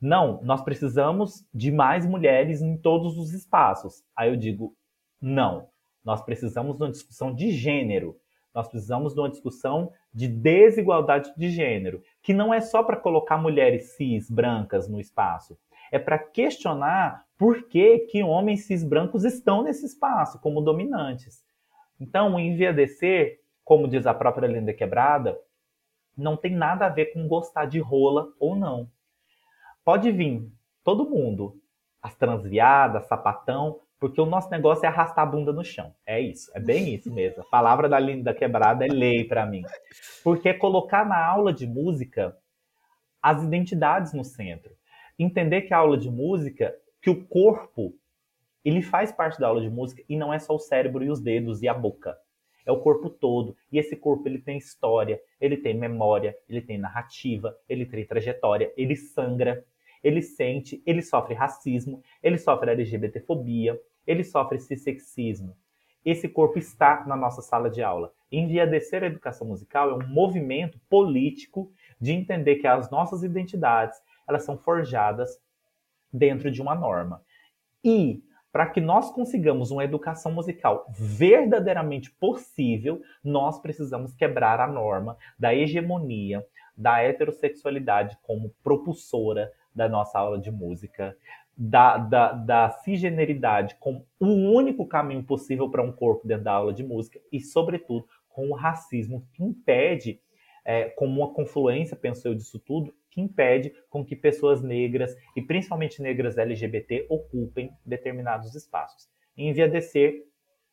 Não, nós precisamos de mais mulheres em todos os espaços. Aí eu digo, não, nós precisamos de uma discussão de gênero. Nós precisamos de uma discussão de desigualdade de gênero, que não é só para colocar mulheres cis brancas no espaço, é para questionar por que, que homens cis brancos estão nesse espaço como dominantes. Então, o enviadecer, como diz a própria Linda Quebrada, não tem nada a ver com gostar de rola ou não. Pode vir todo mundo, as transviadas, sapatão, porque o nosso negócio é arrastar a bunda no chão. É isso, é bem isso mesmo. A palavra da Linda Quebrada é lei para mim. Porque é colocar na aula de música as identidades no centro. Entender que a aula de música, que o corpo, ele faz parte da aula de música e não é só o cérebro e os dedos e a boca. É o corpo todo. E esse corpo ele tem história, ele tem memória, ele tem narrativa, ele tem trajetória, ele sangra, ele sente, ele sofre racismo, ele sofre LGBTfobia, ele sofre cissexismo. Esse corpo está na nossa sala de aula. Enviadecer a educação musical é um movimento político de entender que as nossas identidades elas são forjadas dentro de uma norma. E para que nós consigamos uma educação musical verdadeiramente possível, nós precisamos quebrar a norma da hegemonia da heterossexualidade como propulsora da nossa aula de música, da, da, da cisgeneridade como o único caminho possível para um corpo dentro da aula de música e, sobretudo, com o racismo que impede, é, como uma confluência, penso eu, disso tudo, que impede com que pessoas negras, e principalmente negras LGBT, ocupem determinados espaços. Em via de ser,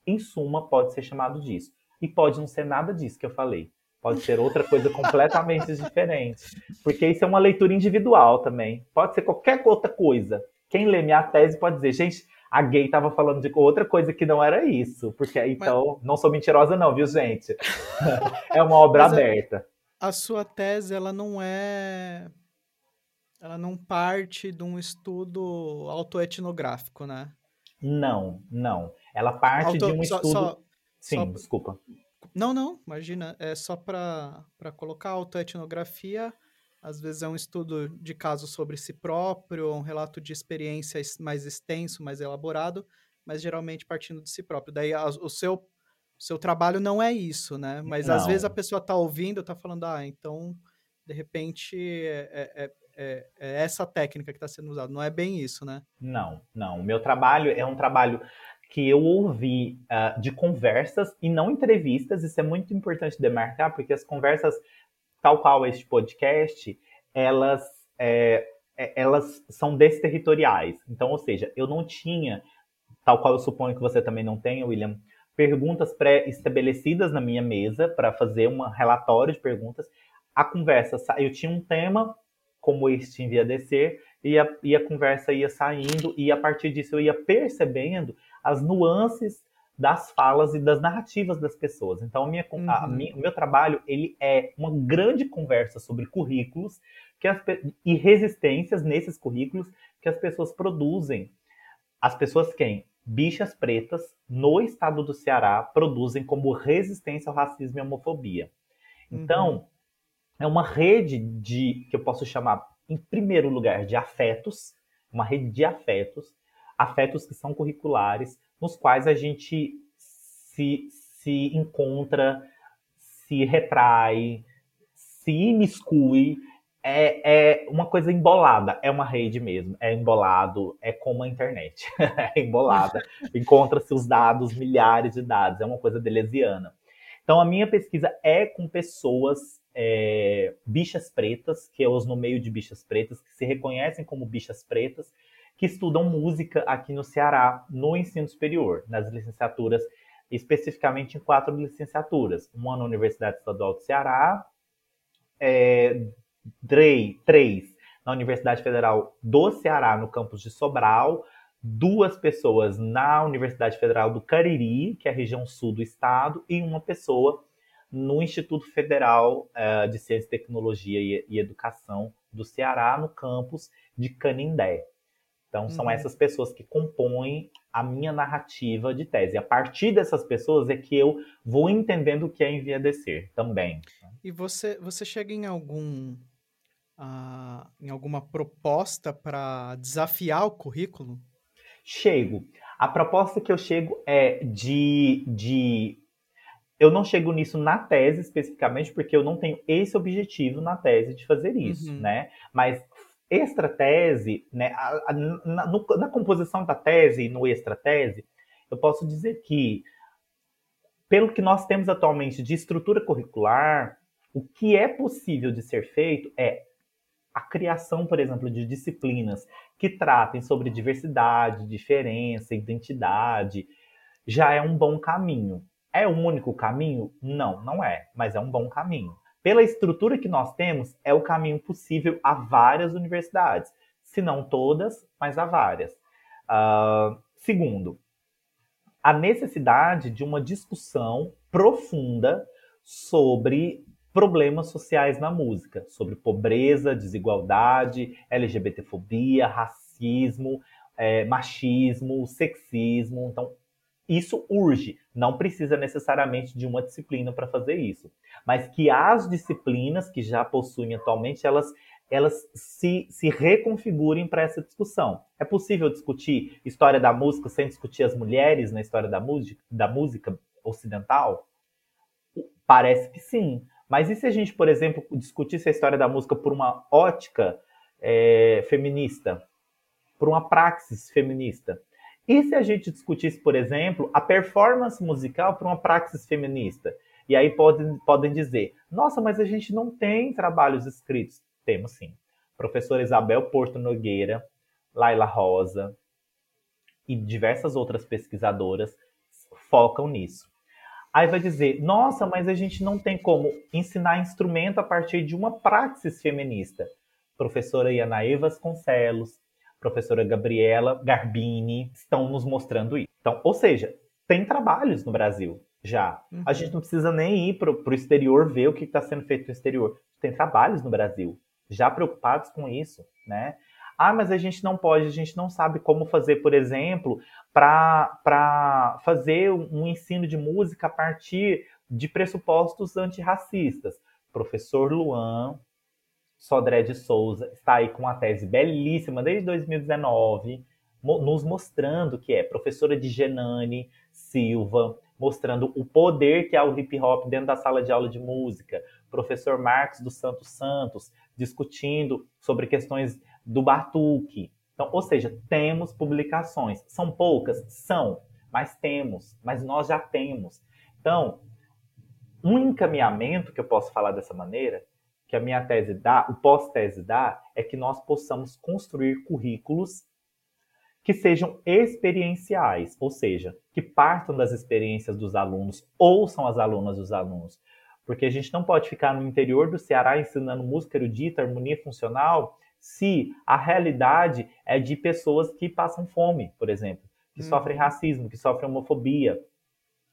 em suma, pode ser chamado disso. E pode não ser nada disso que eu falei pode ser outra coisa completamente diferente. Porque isso é uma leitura individual também. Pode ser qualquer outra coisa. Quem lê minha tese pode dizer, gente, a gay estava falando de outra coisa que não era isso. Porque então, Mas... não sou mentirosa, não, viu, gente? é uma obra Mas aberta.
A, a sua tese, ela não é. Ela não parte de um estudo autoetnográfico, né?
Não, não. Ela parte Auto... de um estudo. Só, Sim, só... desculpa.
Não, não, imagina, é só para colocar autoetnografia, às vezes é um estudo de caso sobre si próprio, um relato de experiência mais extenso, mais elaborado, mas geralmente partindo de si próprio. Daí a, o seu, seu trabalho não é isso, né? Mas não. às vezes a pessoa está ouvindo, está falando, ah, então, de repente, é, é, é, é essa técnica que está sendo usada. Não é bem isso, né?
Não, não. O meu trabalho é um trabalho que eu ouvi uh, de conversas e não entrevistas. Isso é muito importante demarcar, porque as conversas, tal qual este podcast, elas, é, é, elas são desterritoriais. Então, ou seja, eu não tinha, tal qual eu suponho que você também não tenha, William, perguntas pré-estabelecidas na minha mesa para fazer um relatório de perguntas. A conversa, eu tinha um tema como este em via descer, e a, e a conversa ia saindo, e a partir disso eu ia percebendo as nuances das falas e das narrativas das pessoas. Então, minha, uhum. a, minha, o meu trabalho ele é uma grande conversa sobre currículos que as, e resistências nesses currículos que as pessoas produzem. As pessoas quem? Bichas pretas no estado do Ceará produzem como resistência ao racismo e homofobia. Então, uhum. é uma rede de que eu posso chamar, em primeiro lugar, de afetos, uma rede de afetos afetos que são curriculares, nos quais a gente se, se encontra, se retrai, se imiscui. É, é uma coisa embolada, é uma rede mesmo, é embolado, é como a internet, é embolada. Encontra-se os dados, milhares de dados, é uma coisa delesiana. Então, a minha pesquisa é com pessoas é, bichas pretas, que eu uso no meio de bichas pretas, que se reconhecem como bichas pretas, que estudam música aqui no Ceará, no ensino superior, nas licenciaturas, especificamente em quatro licenciaturas. Uma na Universidade Estadual do Ceará, é, três na Universidade Federal do Ceará, no campus de Sobral, duas pessoas na Universidade Federal do Cariri, que é a região sul do estado, e uma pessoa no Instituto Federal uh, de Ciência, Tecnologia e Educação do Ceará, no campus de Canindé. Então, são uhum. essas pessoas que compõem a minha narrativa de tese. A partir dessas pessoas é que eu vou entendendo o que é enviadecer também.
E você, você chega em algum uh, em alguma proposta para desafiar o currículo?
Chego. A proposta que eu chego é de, de. Eu não chego nisso na tese especificamente, porque eu não tenho esse objetivo na tese de fazer isso, uhum. né? Mas extra tese, né, a, a, na, no, na, composição da tese e no extra tese, eu posso dizer que, pelo que nós temos atualmente de estrutura curricular, o que é possível de ser feito é a criação, por exemplo, de disciplinas que tratem sobre diversidade, diferença, identidade, já é um bom caminho. É o único caminho? Não, não é, mas é um bom caminho. Pela estrutura que nós temos, é o caminho possível a várias universidades. Se não todas, mas a várias. Uh, segundo, a necessidade de uma discussão profunda sobre problemas sociais na música, sobre pobreza, desigualdade, LGBTfobia, racismo, é, machismo, sexismo. Então, isso urge. Não precisa necessariamente de uma disciplina para fazer isso. Mas que as disciplinas que já possuem atualmente, elas, elas se, se reconfigurem para essa discussão. É possível discutir história da música sem discutir as mulheres na história da música, da música ocidental? Parece que sim. Mas e se a gente, por exemplo, discutisse a história da música por uma ótica é, feminista, por uma praxis feminista? E se a gente discutisse, por exemplo, a performance musical por uma praxis feminista? E aí podem, podem dizer, nossa, mas a gente não tem trabalhos escritos. Temos sim. Professora Isabel Porto Nogueira, Laila Rosa e diversas outras pesquisadoras focam nisso. Aí vai dizer, nossa, mas a gente não tem como ensinar instrumento a partir de uma praxis feminista. Professora Ianaê Vasconcelos, professora Gabriela Garbini estão nos mostrando isso. Então, ou seja, tem trabalhos no Brasil já. Uhum. A gente não precisa nem ir para o exterior ver o que está sendo feito no exterior. Tem trabalhos no Brasil já preocupados com isso, né? Ah, mas a gente não pode, a gente não sabe como fazer, por exemplo, para fazer um ensino de música a partir de pressupostos antirracistas. Professor Luan Sodré de Souza está aí com uma tese belíssima desde 2019, nos mostrando que é professora de Genani Silva, mostrando o poder que é o hip hop dentro da sala de aula de música. Professor Marcos dos Santos Santos discutindo sobre questões do Batuque. Então, ou seja, temos publicações. São poucas? São, mas temos, mas nós já temos. Então, um encaminhamento que eu posso falar dessa maneira, que a minha tese dá, o pós-tese dá, é que nós possamos construir currículos que sejam experienciais, ou seja, que partam das experiências dos alunos, ouçam as alunas dos alunos. Porque a gente não pode ficar no interior do Ceará ensinando música erudita, harmonia funcional, se a realidade é de pessoas que passam fome, por exemplo, que uhum. sofrem racismo, que sofrem homofobia.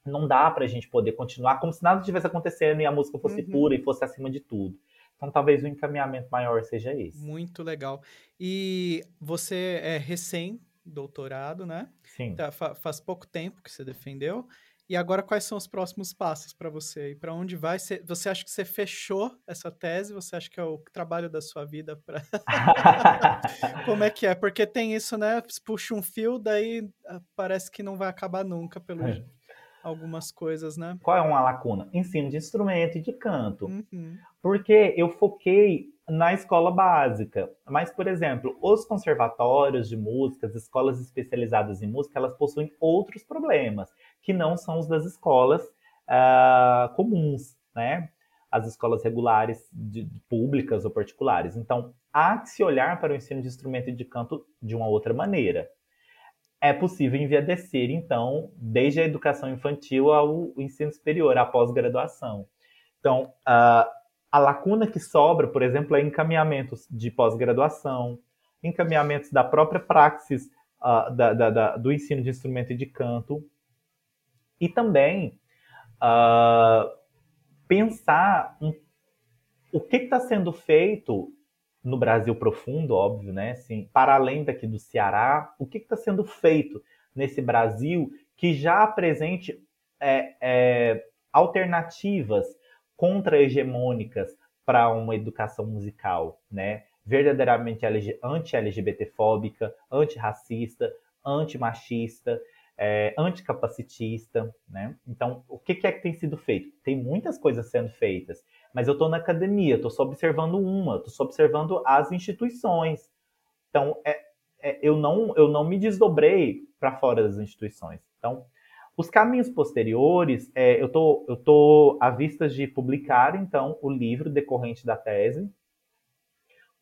Não dá para a gente poder continuar como se nada tivesse acontecendo e a música fosse uhum. pura e fosse acima de tudo. Então, talvez o encaminhamento maior seja esse.
Muito legal. E você é recém-doutorado, né?
Sim.
Tá, faz pouco tempo que você defendeu. E agora, quais são os próximos passos para você? E para onde vai? Você, você acha que você fechou essa tese? Você acha que é o trabalho da sua vida? Pra... Como é que é? Porque tem isso, né? Puxa um fio, daí ah, parece que não vai acabar nunca pelo é. Algumas coisas, né?
Qual é uma lacuna? Ensino de instrumento e de canto. Uhum. Porque eu foquei na escola básica. Mas, por exemplo, os conservatórios de música, as escolas especializadas em música, elas possuem outros problemas que não são os das escolas uh, comuns, né? As escolas regulares, de, públicas ou particulares. Então, há que se olhar para o ensino de instrumento e de canto de uma outra maneira. É possível enviadecer, então, desde a educação infantil ao ensino superior, à pós-graduação. Então, uh, a lacuna que sobra, por exemplo, é encaminhamentos de pós-graduação, encaminhamentos da própria praxis da, da, da, do ensino de instrumento e de canto, e também pensar um, o que está sendo feito no Brasil profundo, óbvio, né? Assim, para além daqui do Ceará, o que está sendo feito nesse Brasil que já apresente é, é, alternativas contra-hegemônicas para uma educação musical, né? Verdadeiramente anti-LGBTfóbica, antirracista, antimachista, é, anticapacitista, né? Então, o que, que é que tem sido feito? Tem muitas coisas sendo feitas, mas eu estou na academia, estou só observando uma, estou só observando as instituições. Então, é, é, eu, não, eu não me desdobrei para fora das instituições. Então, os caminhos posteriores, é, eu tô, tô à vista de publicar, então, o livro decorrente da tese,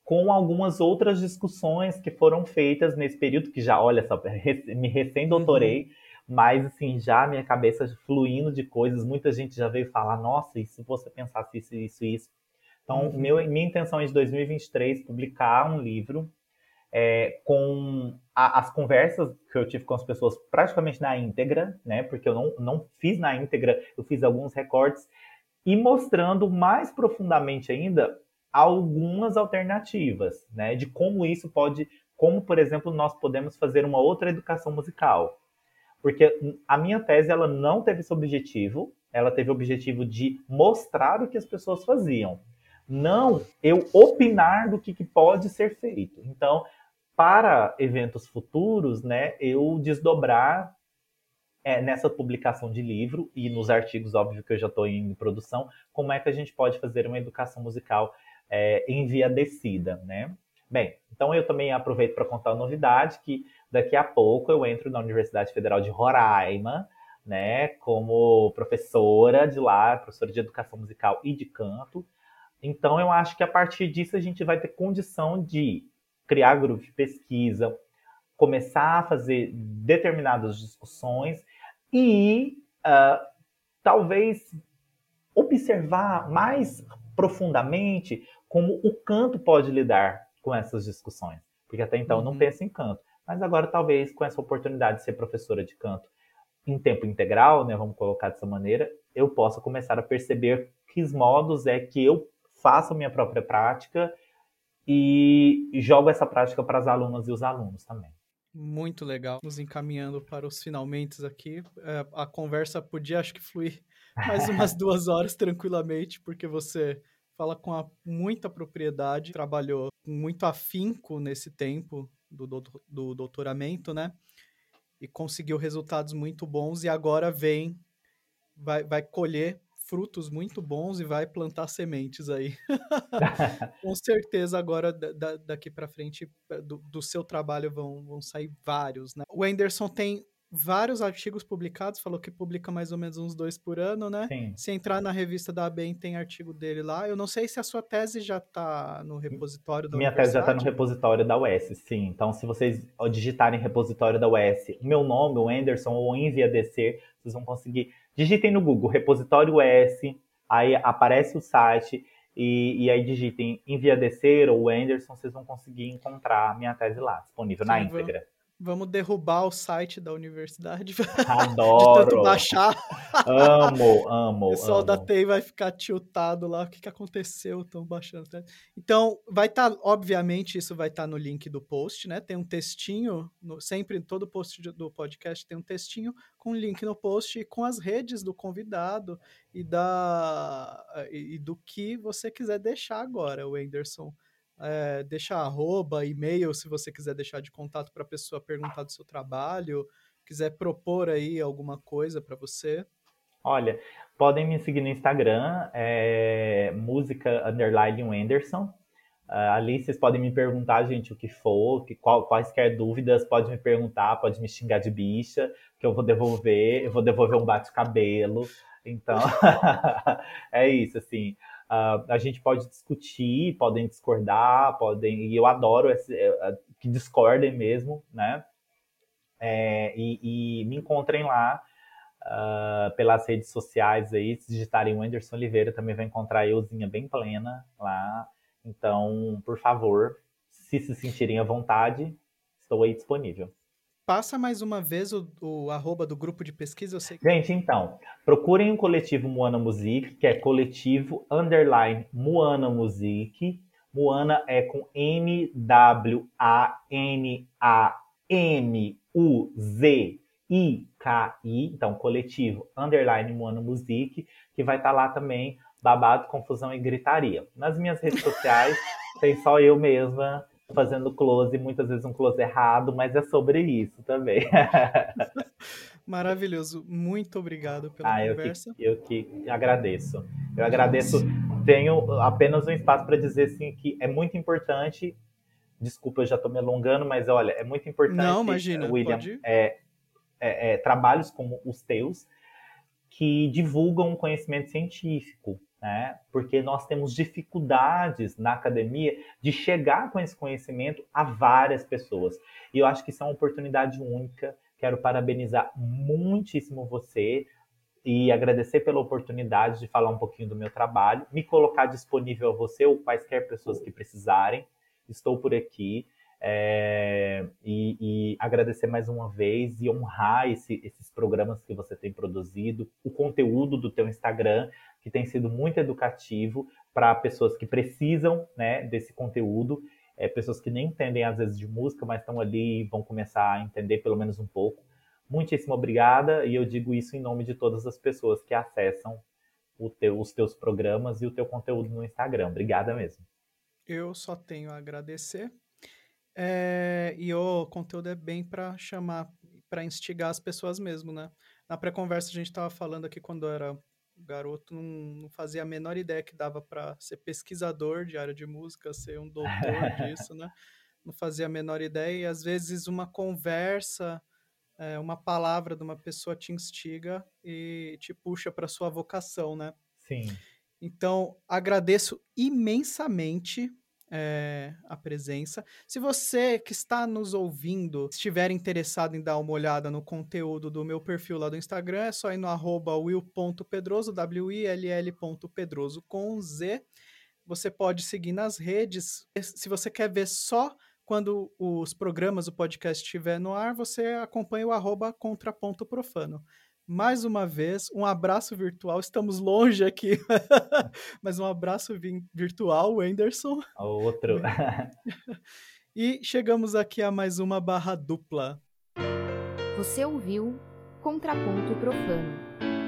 com algumas outras discussões que foram feitas nesse período, que já, olha só, me recém-doutorei, uhum. Mas, assim, já minha cabeça fluindo de coisas, muita gente já veio falar, nossa, e se você pensasse isso, isso, isso. Então, uhum. meu, minha intenção é, de 2023, publicar um livro é, com a, as conversas que eu tive com as pessoas praticamente na íntegra, né? Porque eu não, não fiz na íntegra, eu fiz alguns recortes e mostrando mais profundamente ainda algumas alternativas, né? De como isso pode, como por exemplo nós podemos fazer uma outra educação musical, porque a minha tese ela não teve esse objetivo, ela teve o objetivo de mostrar o que as pessoas faziam, não eu opinar do que, que pode ser feito. Então para eventos futuros, né, eu desdobrar é, nessa publicação de livro e nos artigos, óbvio que eu já estou em produção, como é que a gente pode fazer uma educação musical é, enviadecida, né? Bem, então eu também aproveito para contar a novidade que daqui a pouco eu entro na Universidade Federal de Roraima, né, como professora de lá, professora de educação musical e de canto. Então eu acho que a partir disso a gente vai ter condição de criar grupo de pesquisa, começar a fazer determinadas discussões e uh, talvez observar mais profundamente como o canto pode lidar com essas discussões. Porque até então uhum. eu não uhum. penso em canto. Mas agora, talvez, com essa oportunidade de ser professora de canto em tempo integral, né, vamos colocar dessa maneira, eu possa começar a perceber que modos é que eu faço a minha própria prática e jogo essa prática para as alunas e os alunos também.
Muito legal. Nos encaminhando para os finalmente aqui. É, a conversa podia, acho que, fluir mais umas duas horas tranquilamente, porque você fala com muita propriedade, trabalhou com muito afinco nesse tempo do, do, do doutoramento, né? E conseguiu resultados muito bons e agora vem, vai, vai colher frutos muito bons e vai plantar sementes aí. Com certeza agora da, daqui para frente do, do, seu trabalho vão, vão sair vários, né? O Anderson tem vários artigos publicados, falou que publica mais ou menos uns dois por ano, né? Sim. Se entrar na revista da ABEM, tem artigo dele lá. Eu não sei se a sua tese já está no repositório da
Minha tese já está no repositório da UES, sim. Então, se vocês digitarem repositório da UES, o meu nome, o Anderson, ou Envia DC, vocês vão conseguir Digitem no Google repositório S, aí aparece o site e, e aí digitem enviadecer ou Anderson, vocês vão conseguir encontrar a minha tese lá, disponível Sim, na íntegra.
Vamos derrubar o site da universidade.
Adoro.
de tanto baixar.
Amo, amo.
O pessoal
amo.
da TEI vai ficar tiltado lá. O que, que aconteceu? Estão baixando. Então, vai estar, tá, obviamente, isso vai estar tá no link do post, né? Tem um textinho, no, sempre em todo post do podcast tem um textinho com link no post e com as redes do convidado e, da, e, e do que você quiser deixar agora, o Anderson é, deixar arroba, e-mail, se você quiser deixar de contato para a pessoa perguntar do seu trabalho, quiser propor aí alguma coisa para você.
Olha, podem me seguir no Instagram, é, música underline Anderson. Uh, ali vocês podem me perguntar, gente, o que for, que, qual, quaisquer dúvidas, pode me perguntar, pode me xingar de bicha, que eu vou devolver, eu vou devolver um bate-cabelo. Então, é isso, assim. Uh, a gente pode discutir, podem discordar, podem. E eu adoro esse, uh, que discordem mesmo, né? É, e, e, me encontrem lá uh, pelas redes sociais aí. Se digitarem o Anderson Oliveira, também vai encontrar euzinha bem plena lá. Então, por favor, se se sentirem à vontade, estou aí disponível.
Passa mais uma vez o, o arroba do grupo de pesquisa. Eu sei
Gente, então, procurem o coletivo Moana Music, que é coletivo underline Moana Music. Moana é com M-W-A-N-A-M-U-Z-I-K-I, então coletivo, underline Moana Music, que vai estar tá lá também, babado, confusão e gritaria. Nas minhas redes sociais, tem só eu mesma fazendo close, muitas vezes um close errado, mas é sobre isso também.
Maravilhoso. Muito obrigado pela ah, conversa.
Eu que, eu que agradeço. Eu agradeço. Tenho apenas um espaço para dizer assim que é muito importante. Desculpa, eu já estou me alongando, mas olha, é muito importante.
Não, imagina, William,
é, é, é, trabalhos como os teus que divulgam o conhecimento científico, né? Porque nós temos dificuldades na academia de chegar com esse conhecimento a várias pessoas. E eu acho que isso é uma oportunidade única. Quero parabenizar muitíssimo você e agradecer pela oportunidade de falar um pouquinho do meu trabalho, me colocar disponível a você ou quaisquer pessoas que precisarem. Estou por aqui. É, e, e, agradecer mais uma vez e honrar esse, esses programas que você tem produzido, o conteúdo do teu Instagram, que tem sido muito educativo para pessoas que precisam né, desse conteúdo, é, pessoas que nem entendem às vezes de música, mas estão ali e vão começar a entender pelo menos um pouco. Muitíssimo obrigada, e eu digo isso em nome de todas as pessoas que acessam teu, os teus programas e o teu conteúdo no Instagram. Obrigada mesmo.
Eu só tenho a agradecer. É, e o conteúdo é bem para chamar, para instigar as pessoas mesmo, né? Na pré-conversa a gente estava falando aqui quando eu era garoto, não, não fazia a menor ideia que dava para ser pesquisador de área de música, ser um doutor disso, né? Não fazia a menor ideia e às vezes uma conversa é, uma palavra de uma pessoa te instiga e te puxa para sua vocação, né?
Sim.
Então, agradeço imensamente é, a presença. Se você que está nos ouvindo estiver interessado em dar uma olhada no conteúdo do meu perfil lá do Instagram, é só ir no arroba will.pedroso, W-I-L-L.pedroso com Z. Você pode seguir nas redes. Se você quer ver só quando os programas, o podcast estiver no ar, você acompanha o arroba contraponto profano. Mais uma vez, um abraço virtual. Estamos longe aqui, mas um abraço virtual, Anderson.
Outro.
e chegamos aqui a mais uma barra dupla.
Você ouviu Contraponto Profano